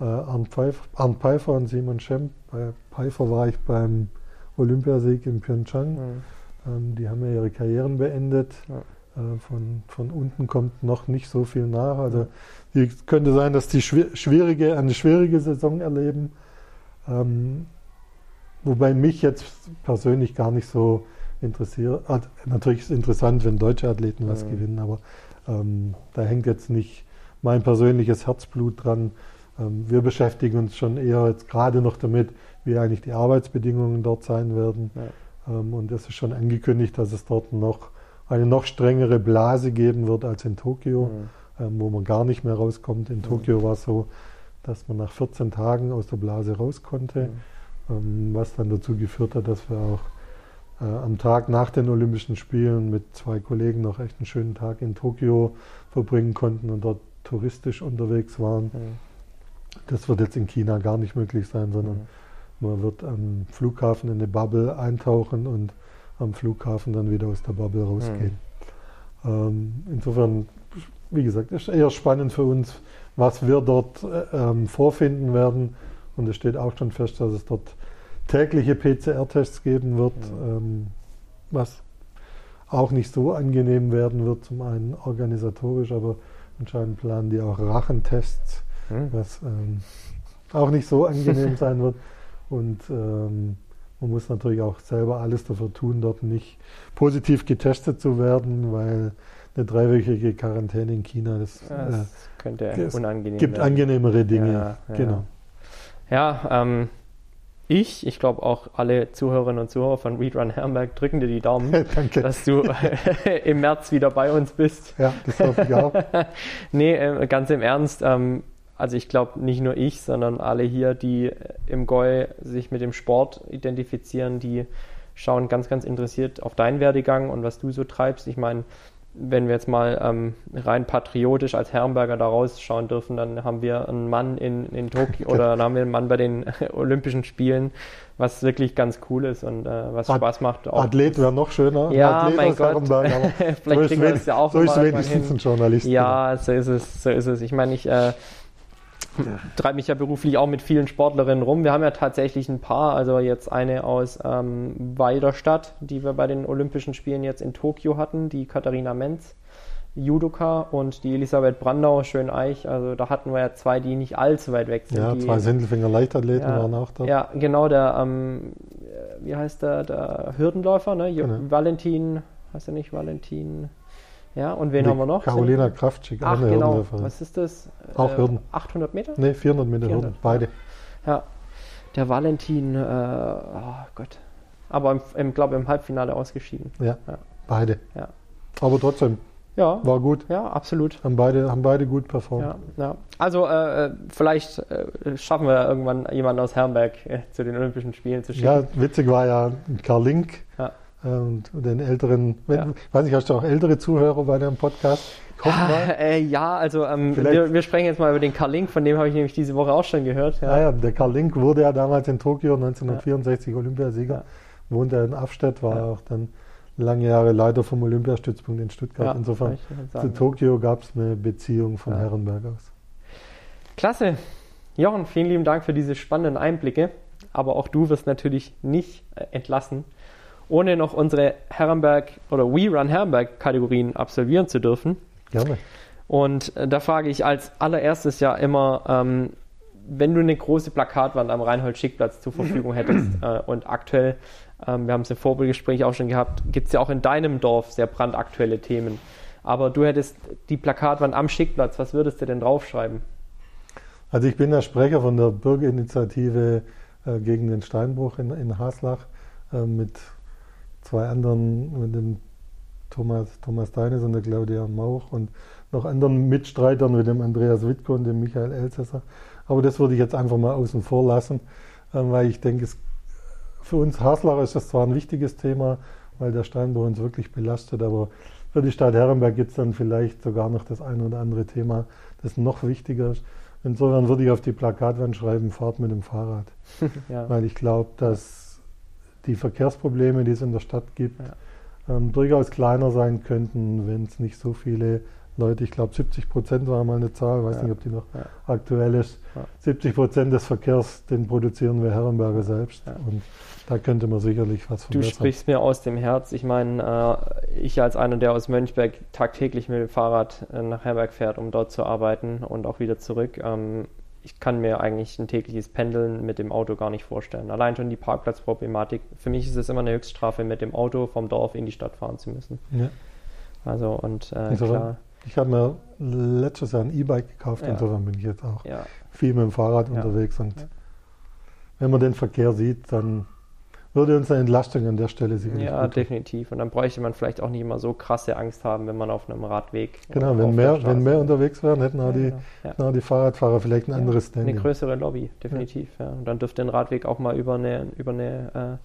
äh, Arndt, Pfeiffer, Arndt Pfeiffer und Simon Schemp, bei Pfeiffer war ich beim Olympiasieg in Pyeongchang. Mhm. Ähm, die haben ja ihre Karrieren beendet. Ja. Äh, von, von unten kommt noch nicht so viel nach. Also die, könnte sein, dass die schwierige, eine schwierige Saison erleben. Ähm, wobei mich jetzt persönlich gar nicht so interessiert. Also, natürlich ist es interessant, wenn deutsche Athleten was ja. gewinnen, aber ähm, da hängt jetzt nicht mein persönliches Herzblut dran. Ähm, wir beschäftigen uns schon eher jetzt gerade noch damit, wie eigentlich die Arbeitsbedingungen dort sein werden. Ja. Ähm, und es ist schon angekündigt, dass es dort noch eine noch strengere Blase geben wird als in Tokio, mhm. Ähm, wo man gar nicht mehr rauskommt. In. Tokio war es so, dass man nach 14 Tagen aus der Blase raus konnte, ähm, was dann dazu geführt hat, dass wir auch äh, am Tag nach den Olympischen Spielen mit zwei Kollegen noch echt einen schönen Tag in Tokio verbringen konnten und dort touristisch unterwegs waren. Das wird jetzt in China gar nicht möglich sein, sondern man wird am Flughafen in eine Bubble eintauchen und am Flughafen dann wieder aus der Bubble rausgehen. Mhm. Ähm, insofern, wie gesagt, ist eher spannend für uns, was wir dort äh, ähm, vorfinden werden. Und es steht auch schon fest, dass es dort tägliche PCR-Tests geben wird, mhm. ähm, was auch nicht so angenehm werden wird, zum einen organisatorisch, aber anscheinend planen die auch Rachentests, mhm. was ähm, auch nicht so angenehm sein wird. Und ähm, man muss natürlich auch selber alles dafür tun, dort nicht positiv getestet zu werden, weil eine dreiwöchige Quarantäne in China, das, das äh, könnte unangenehm gibt werden. angenehmere Dinge. Ja, ja. Genau. Ja, ähm, ich, ich glaube auch alle Zuhörerinnen und Zuhörer von Readrun Herrenberg drücken dir die Daumen, dass du im März wieder bei uns bist. Ja, das hoffe ich auch. nee, äh, ganz im Ernst, ähm, also ich glaube nicht nur ich, sondern alle hier, die im Goi sich mit dem Sport identifizieren, die schauen ganz, ganz interessiert auf deinen Werdegang und was du so treibst. Ich meine, wenn wir jetzt mal ähm, rein patriotisch als Herrenberger da rausschauen dürfen, dann haben wir einen Mann in, in Tokio oder dann haben wir einen Mann bei den Olympischen Spielen, was wirklich ganz cool ist und äh, was Spaß macht. Auch Athlet wäre noch schöner. Ja, Athlet mein Gott. Vielleicht so kriegen wir das ja auch So ist wenigstens ein Journalist. Ja, so ist es. So ist es. Ich meine, ich äh, treibe mich ja beruflich auch mit vielen Sportlerinnen rum. Wir haben ja tatsächlich ein paar, also jetzt eine aus ähm, Weiderstadt, die wir bei den Olympischen Spielen jetzt in Tokio hatten, die Katharina Menz, Judoka und die Elisabeth Brandau, Schöneich. Also da hatten wir ja zwei, die nicht allzu weit weg sind. Ja, die, zwei Sindelfinger Leichtathleten ja, waren auch da. Ja, genau, der, ähm, wie heißt der, der Hürdenläufer, ne? Genau. Valentin, heißt er nicht Valentin? Ja, und wen die haben wir noch? Carolina Kraftschick, Ach, eine genau. Was ist das? Auch äh, Hürden. 800 Meter? Ne, 400 Meter 400, Hürden, beide. Ja, der Valentin, äh, oh Gott. Aber ich im, glaube im Halbfinale ausgeschieden. Ja, ja, beide. Ja. Aber trotzdem, ja, war gut. Ja, absolut. Haben beide, haben beide gut performt. Ja, ja. Also äh, vielleicht äh, schaffen wir irgendwann jemanden aus Herrenberg äh, zu den Olympischen Spielen zu schicken. Ja, witzig war ja Karl Link. Ja und den älteren, ja. weiß ich, hast du auch ältere Zuhörer bei deinem Podcast? Ah, äh, ja, also ähm, wir, wir, sprechen jetzt mal über den Karl Link, von dem habe ich nämlich diese Woche auch schon gehört. Ja, ah ja der Karl Link wurde ja damals in Tokio 1964 ja. Olympiasieger, ja. wohnte in Afstedt, war auch dann lange Jahre Leiter vom Olympiastützpunkt in Stuttgart. Insofern zu Tokio gab es eine Beziehung von Herrenberg aus. Klasse. Jochen, vielen lieben Dank für diese spannenden Einblicke. Aber auch du wirst natürlich nicht äh, entlassen ohne noch unsere Herrenberg oder We Run Herrenberg Kategorien absolvieren zu dürfen. Gerne. Und äh, da frage ich als allererstes ja immer, ähm, wenn du eine große Plakatwand am Reinhold-Schick-Platz zur Verfügung hättest äh, und aktuell, ähm, wir haben es im Vorbildgespräch auch schon gehabt, gibt es ja auch in deinem Dorf sehr brandaktuelle Themen. Aber du hättest die Plakatwand am Schickplatz, was würdest du denn draufschreiben? Also ich bin der Sprecher von der Bürgerinitiative äh, gegen den Steinbruch in, in Haslach äh, mit zwei anderen, mit dem Thomas, Thomas Deines und der Claudia Mauch und noch anderen Mitstreitern wie dem Andreas Wittko und dem Michael Elsässer. Aber das würde ich jetzt einfach mal außen vor lassen, äh, weil ich denke, es, für uns Haslacher ist das zwar ein wichtiges Thema, weil der Steinbau uns wirklich belastet, aber für die Stadt Herrenberg gibt es dann vielleicht sogar noch das eine oder andere Thema, das noch wichtiger ist. Insofern würde ich auf die Plakatwand schreiben, fahrt mit dem Fahrrad. ja. Weil ich glaube, dass die Verkehrsprobleme, die es in der Stadt gibt, ja. ähm, durchaus kleiner sein könnten, wenn es nicht so viele Leute, ich glaube 70 Prozent war mal eine Zahl, weiß ja. nicht, ob die noch ja. aktuell ist. Ja. 70 Prozent des Verkehrs, den produzieren wir Herrenberger selbst. Und da könnte man sicherlich was verbessern. Du sprichst mir aus dem Herz. Ich meine, äh, ich als einer, der aus Mönchberg tagtäglich mit dem Fahrrad äh, nach Herrenberg fährt, um dort zu arbeiten und auch wieder zurück, ähm, ich kann mir eigentlich ein tägliches Pendeln mit dem Auto gar nicht vorstellen. Allein schon die Parkplatzproblematik. Für mich ist es immer eine Höchststrafe, mit dem Auto vom Dorf in die Stadt fahren zu müssen. Ja. Also und äh, klar. Ich habe mir letztes Jahr ein E-Bike gekauft, ja. insofern bin ich jetzt auch ja. viel mit dem Fahrrad unterwegs. Und wenn man den Verkehr sieht, dann würde uns eine Entlastung an der Stelle sicherlich. Ja, definitiv. Und dann bräuchte man vielleicht auch nicht immer so krasse Angst haben, wenn man auf einem Radweg. Genau, wenn mehr, wenn mehr unterwegs wären, hätten auch, die, genau. auch die Fahrradfahrer vielleicht ein anderes Standing. Eine größere Lobby, definitiv. Ja. Und dann dürfte ein Radweg auch mal über eine, über eine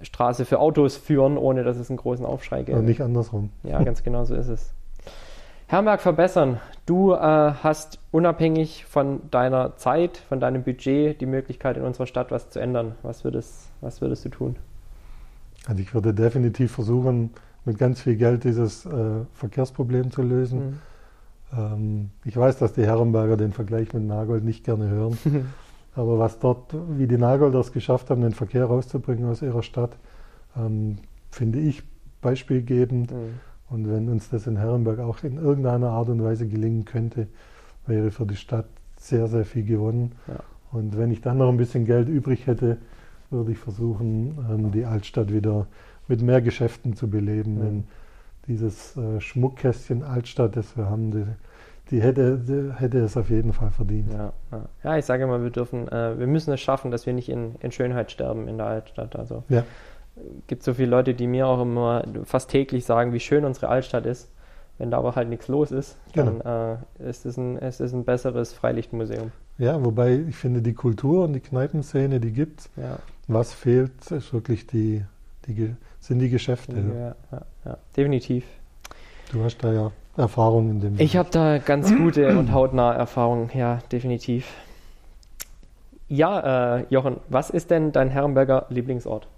äh, Straße für Autos führen, ohne dass es einen großen Aufschrei gibt. Und nicht andersrum. Ja, ganz genau so ist es. Herberg verbessern. Du äh, hast unabhängig von deiner Zeit, von deinem Budget die Möglichkeit in unserer Stadt was zu ändern. Was würdest, was würdest du tun? Also ich würde definitiv versuchen, mit ganz viel Geld dieses äh, Verkehrsproblem zu lösen. Mhm. Ähm, ich weiß, dass die Herrenberger den Vergleich mit Nagold nicht gerne hören. Aber was dort, wie die Nagolders geschafft haben, den Verkehr rauszubringen aus ihrer Stadt, ähm, finde ich beispielgebend. Mhm. Und wenn uns das in Herrenberg auch in irgendeiner Art und Weise gelingen könnte, wäre für die Stadt sehr, sehr viel gewonnen. Ja. Und wenn ich dann noch ein bisschen Geld übrig hätte, würde ich versuchen, ähm, die Altstadt wieder mit mehr Geschäften zu beleben. Mhm. Denn dieses äh, Schmuckkästchen Altstadt, das wir haben, die, die hätte, die hätte es auf jeden Fall verdient. Ja, ja. ja ich sage immer, wir dürfen, äh, wir müssen es schaffen, dass wir nicht in, in Schönheit sterben in der Altstadt. Also ja gibt so viele Leute, die mir auch immer fast täglich sagen, wie schön unsere Altstadt ist. Wenn da aber halt nichts los ist, dann genau. äh, ist es ein, es ist ein besseres Freilichtmuseum. Ja, wobei ich finde, die Kultur und die Kneipenszene, die gibt es. Ja. Was fehlt, ist wirklich die, die, sind die Geschäfte. Ja, ja, ja, definitiv. Du hast da ja Erfahrung in dem Ich habe da ganz gute und hautnahe Erfahrungen, ja, definitiv. Ja, äh, Jochen, was ist denn dein Herrenberger Lieblingsort?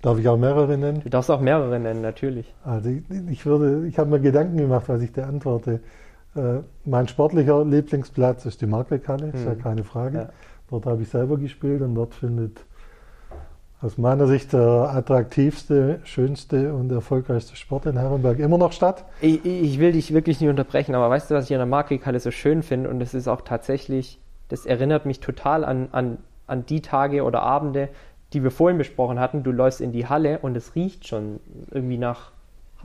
Darf ich auch mehrere nennen? Du darfst auch mehrere nennen, natürlich. Also ich, ich würde, ich habe mir Gedanken gemacht, was ich da antworte. Äh, mein sportlicher Lieblingsplatz ist die Markweghalle, ist ja hm. keine Frage. Ja. Dort habe ich selber gespielt und dort findet aus meiner Sicht der attraktivste, schönste und erfolgreichste Sport in Herrenberg immer noch statt. Ich, ich will dich wirklich nicht unterbrechen, aber weißt du, was ich an der Markweghalle so schön finde? Und das ist auch tatsächlich, das erinnert mich total an, an, an die Tage oder Abende, die wir vorhin besprochen hatten, du läufst in die Halle und es riecht schon irgendwie nach,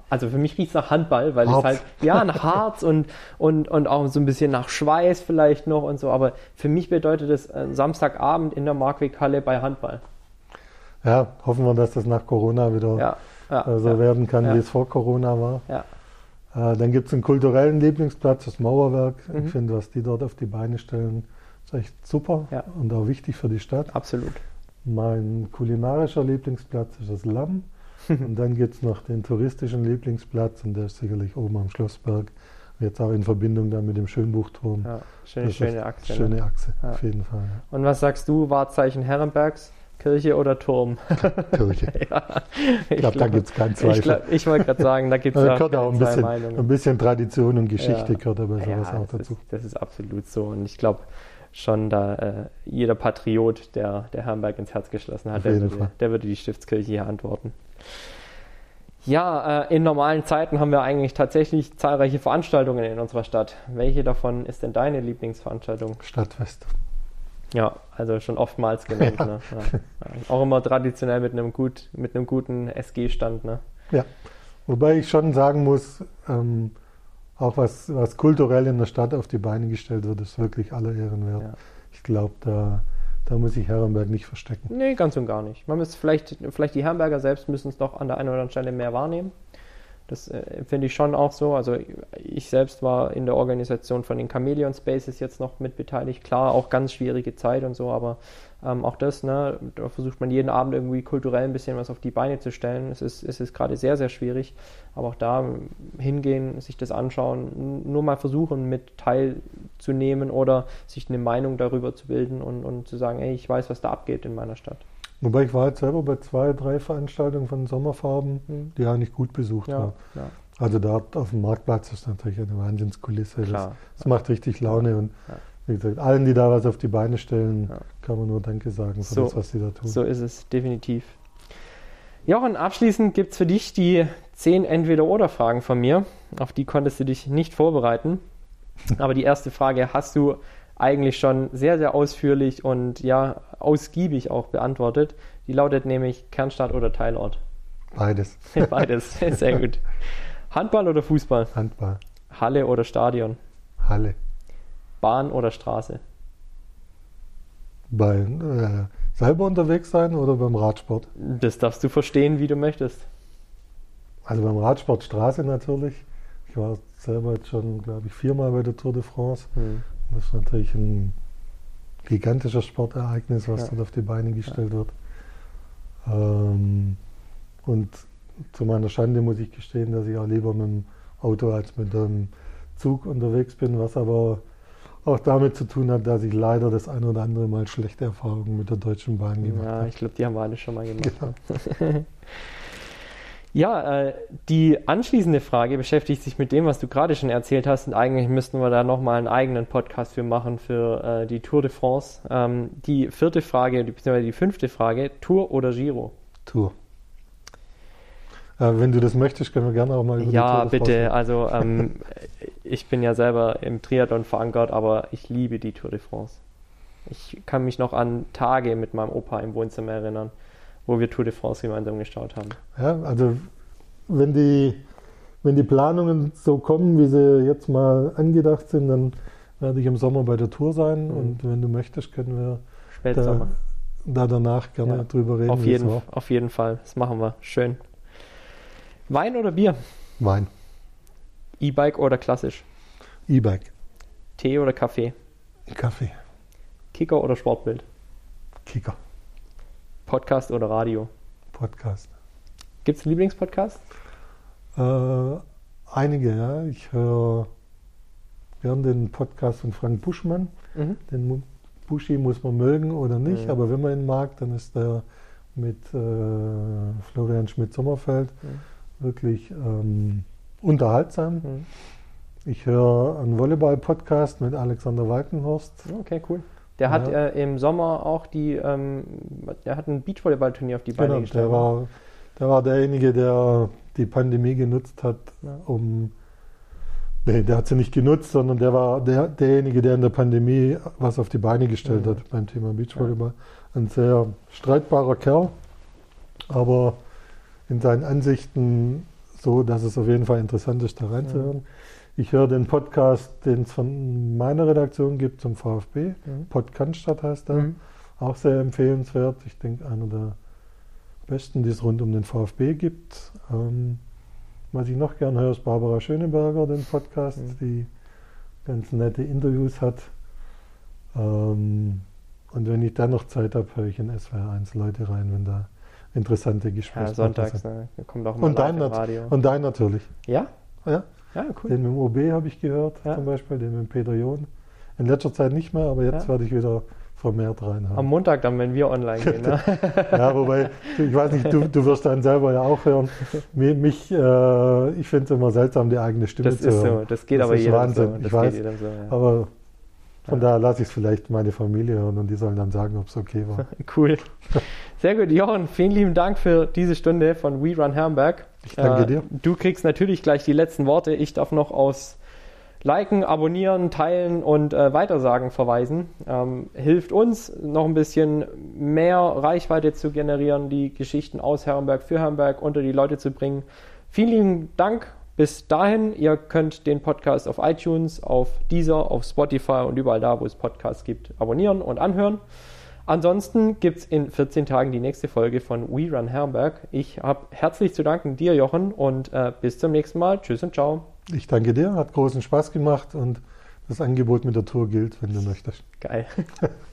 also für mich riecht es nach Handball, weil Harz. es halt, ja, nach Harz und, und, und auch so ein bisschen nach Schweiß vielleicht noch und so, aber für mich bedeutet es äh, Samstagabend in der Markweghalle bei Handball. Ja, hoffen wir, dass das nach Corona wieder ja, ja, äh, so werden kann, wie es vor Corona war. Ja. Äh, dann gibt es einen kulturellen Lieblingsplatz, das Mauerwerk. Mhm. Ich finde, was die dort auf die Beine stellen, ist echt super und auch wichtig für die Stadt. Absolut. Mein kulinarischer Lieblingsplatz ist das Lamm. und dann gibt es noch den touristischen Lieblingsplatz und der ist sicherlich oben am Schlossberg. Jetzt auch in Verbindung dann mit dem Schönbuchturm. Ja, schöne, schöne Achse. Schöne ne? Achse, ja. auf jeden Fall. Ja. Und was sagst du, Wahrzeichen Herrenbergs? Kirche oder Turm? Kirche. ja, ich glaube, da gibt es keinen Zweifel. Ich, ich wollte gerade sagen, da gibt es auch, auch ein bisschen, ein bisschen Tradition und Geschichte ja. gehört aber sowas auch dazu. Ist, das ist absolut so. Und ich glaube, schon da äh, jeder Patriot, der, der Herrenberg ins Herz geschlossen hat, der würde, der würde, die Stiftskirche hier antworten. Ja, äh, in normalen Zeiten haben wir eigentlich tatsächlich zahlreiche Veranstaltungen in unserer Stadt. Welche davon ist denn deine Lieblingsveranstaltung? Stadtfest. Ja, also schon oftmals genannt. Ja. Ne? Ja. Auch immer traditionell mit einem, gut, mit einem guten SG-Stand. Ne? Ja, wobei ich schon sagen muss, ähm, auch was, was kulturell in der Stadt auf die Beine gestellt wird, ist wirklich aller Ehren wert. Ja. Ich glaube, da, da muss sich Herrenberg nicht verstecken. Nee, ganz und gar nicht. Man müsste vielleicht, vielleicht die Herrenberger selbst müssen es noch an der einen oder anderen Stelle mehr wahrnehmen. Das äh, finde ich schon auch so. Also ich selbst war in der Organisation von den Chameleon Spaces jetzt noch mit beteiligt. Klar, auch ganz schwierige Zeit und so, aber ähm, auch das, ne, da versucht man jeden Abend irgendwie kulturell ein bisschen was auf die Beine zu stellen. Es ist, es ist gerade sehr, sehr schwierig. Aber auch da hingehen, sich das anschauen, nur mal versuchen, mit teilzunehmen oder sich eine Meinung darüber zu bilden und, und zu sagen, ey, ich weiß, was da abgeht in meiner Stadt. Wobei ich war jetzt selber bei zwei, drei Veranstaltungen von Sommerfarben, mhm. die eigentlich gut besucht ja, waren. Ja. Also dort auf dem Marktplatz ist natürlich eine Wahnsinnskulisse. Das, das macht richtig Laune und wie gesagt, allen, die da was auf die Beine stellen, kann man nur Danke sagen für so, das, was sie da tun. So ist es, definitiv. Jochen, abschließend gibt es für dich die zehn Entweder-Oder-Fragen von mir. Auf die konntest du dich nicht vorbereiten. Aber die erste Frage hast du eigentlich schon sehr, sehr ausführlich und ja, ausgiebig auch beantwortet. Die lautet nämlich Kernstadt oder Teilort? Beides. Beides, sehr gut. Handball oder Fußball? Handball. Halle oder Stadion? Halle. Bahn oder Straße? Bei äh, selber unterwegs sein oder beim Radsport? Das darfst du verstehen, wie du möchtest. Also beim Radsport Straße natürlich. Ich war selber jetzt schon, glaube ich, viermal bei der Tour de France. Hm. Das ist natürlich ein gigantisches Sportereignis, was ja. dort auf die Beine gestellt ja. wird. Ähm, und zu meiner Schande muss ich gestehen, dass ich auch lieber mit dem Auto als mit dem Zug unterwegs bin, was aber auch damit zu tun hat, dass ich leider das ein oder andere Mal schlechte Erfahrungen mit der Deutschen Bahn gemacht habe. Ja, ich glaube, die haben wir alle schon mal gemacht. Genau. Ja, äh, die anschließende Frage beschäftigt sich mit dem, was du gerade schon erzählt hast. Und eigentlich müssten wir da nochmal einen eigenen Podcast für machen für äh, die Tour de France. Ähm, die vierte Frage, beziehungsweise die fünfte Frage, Tour oder Giro? Tour. Äh, wenn du das möchtest, können wir gerne auch mal über ja, die Tour de France. Ja, bitte. Also ähm, ich bin ja selber im Triathlon verankert, aber ich liebe die Tour de France. Ich kann mich noch an Tage mit meinem Opa im Wohnzimmer erinnern wo wir Tour de France gemeinsam geschaut haben. Ja, also wenn die, wenn die Planungen so kommen, wie sie jetzt mal angedacht sind, dann werde ich im Sommer bei der Tour sein mhm. und wenn du möchtest, können wir Spätsommer. Da, da danach gerne ja, drüber reden. Auf jeden, auf jeden Fall, das machen wir. Schön. Wein oder Bier? Wein. E-Bike oder klassisch? E-Bike. Tee oder Kaffee? Kaffee. Kicker oder Sportbild? Kicker. Podcast oder Radio? Podcast. Gibt es Lieblingspodcasts? Äh, einige, ja. Ich höre gern den Podcast von Frank Buschmann. Mhm. Den Buschi muss man mögen oder nicht, mhm. aber wenn man ihn mag, dann ist der mit äh, Florian Schmidt-Sommerfeld mhm. wirklich ähm, unterhaltsam. Mhm. Ich höre einen Volleyball-Podcast mit Alexander Walkenhorst. Okay, cool. Der hat ja. äh, im Sommer auch die, ähm, der hat ein Beachvolleyballturnier auf die Beine genau, gestellt. Der war, der war derjenige, der die Pandemie genutzt hat, um Nee, der hat sie nicht genutzt, sondern der war der, derjenige, der in der Pandemie was auf die Beine gestellt mhm. hat beim Thema Beachvolleyball. Ein sehr streitbarer Kerl, aber in seinen Ansichten so, dass es auf jeden Fall interessant ist, da reinzuhören. Mhm. Ich höre den Podcast, den es von meiner Redaktion gibt zum VfB. Mhm. Podcast heißt er. Mhm. Auch sehr empfehlenswert. Ich denke, einer der besten, die es rund um den VfB gibt. Ähm, was ich noch gern höre, ist Barbara Schöneberger, den Podcast, mhm. die ganz nette Interviews hat. Ähm, und wenn ich dann noch Zeit habe, höre ich in SWR1 Leute rein, wenn da interessante Gespräche ja, sonntags, sind. Ne? Kommt auch mal und dein, Radio. Und dein natürlich. Ja? Ja. Ja, cool. Den mit dem OB habe ich gehört, ja. zum Beispiel, den mit Peter John. In letzter Zeit nicht mehr, aber jetzt ja. werde ich wieder vermehrt reinhaben. Am Montag dann, wenn wir online gehen. Ne? ja, wobei, ich weiß nicht, du, du wirst dann selber ja auch hören. Mich, äh, ich finde es immer seltsam, die eigene Stimme das zu hören. So, das geht das aber jedem Wahnsinn. so. Das ich weiß, so, ja. aber von daher lasse ich es vielleicht meine Familie hören und die sollen dann sagen, ob es okay war. cool. Sehr gut, Jochen, vielen lieben Dank für diese Stunde von We Run Herrenberg. Ich danke äh, dir. Du kriegst natürlich gleich die letzten Worte. Ich darf noch aus Liken, Abonnieren, Teilen und äh, Weitersagen verweisen. Ähm, hilft uns noch ein bisschen mehr Reichweite zu generieren, die Geschichten aus Herrenberg für Herrenberg unter die Leute zu bringen. Vielen lieben Dank. Bis dahin, ihr könnt den Podcast auf iTunes, auf Deezer, auf Spotify und überall da, wo es Podcasts gibt, abonnieren und anhören. Ansonsten gibt es in 14 Tagen die nächste Folge von We Run Herrenberg. Ich habe herzlich zu danken dir, Jochen, und äh, bis zum nächsten Mal. Tschüss und ciao. Ich danke dir, hat großen Spaß gemacht und das Angebot mit der Tour gilt, wenn du möchtest. Geil.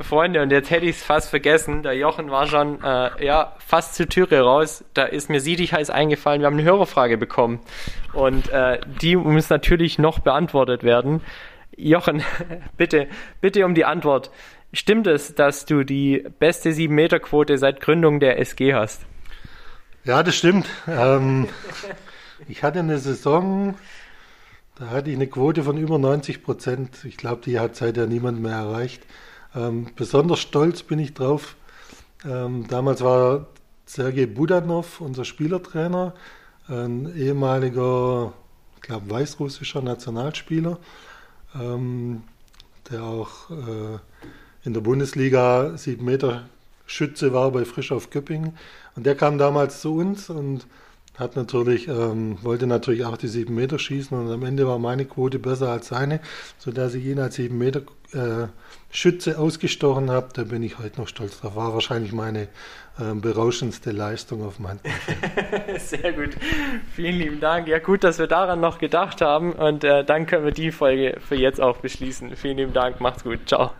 Freunde, und jetzt hätte ich es fast vergessen. Der Jochen war schon äh, ja, fast zur Türe raus. Da ist mir siedig heiß eingefallen. Wir haben eine Hörerfrage bekommen. Und äh, die muss natürlich noch beantwortet werden. Jochen, bitte, bitte um die Antwort. Stimmt es, dass du die beste 7-Meter-Quote seit Gründung der SG hast? Ja, das stimmt. Ähm, ich hatte eine Saison, da hatte ich eine Quote von über 90 Prozent. Ich glaube, die hat seither niemand mehr erreicht. Ähm, besonders stolz bin ich drauf. Ähm, damals war Sergei Budanov unser Spielertrainer, ein ehemaliger, ich glaube, weißrussischer Nationalspieler, ähm, der auch äh, in der Bundesliga sieben Meter Schütze war bei Frisch auf Köpping. Und der kam damals zu uns und hat natürlich, ähm, wollte natürlich auch die sieben Meter schießen und am Ende war meine Quote besser als seine, sodass ich ihn als sieben Meter äh, Schütze ausgestochen habe. Da bin ich heute noch stolz drauf. War wahrscheinlich meine äh, berauschendste Leistung auf meinem Sehr gut. Vielen lieben Dank. Ja, gut, dass wir daran noch gedacht haben und äh, dann können wir die Folge für jetzt auch beschließen. Vielen lieben Dank. Macht's gut. Ciao.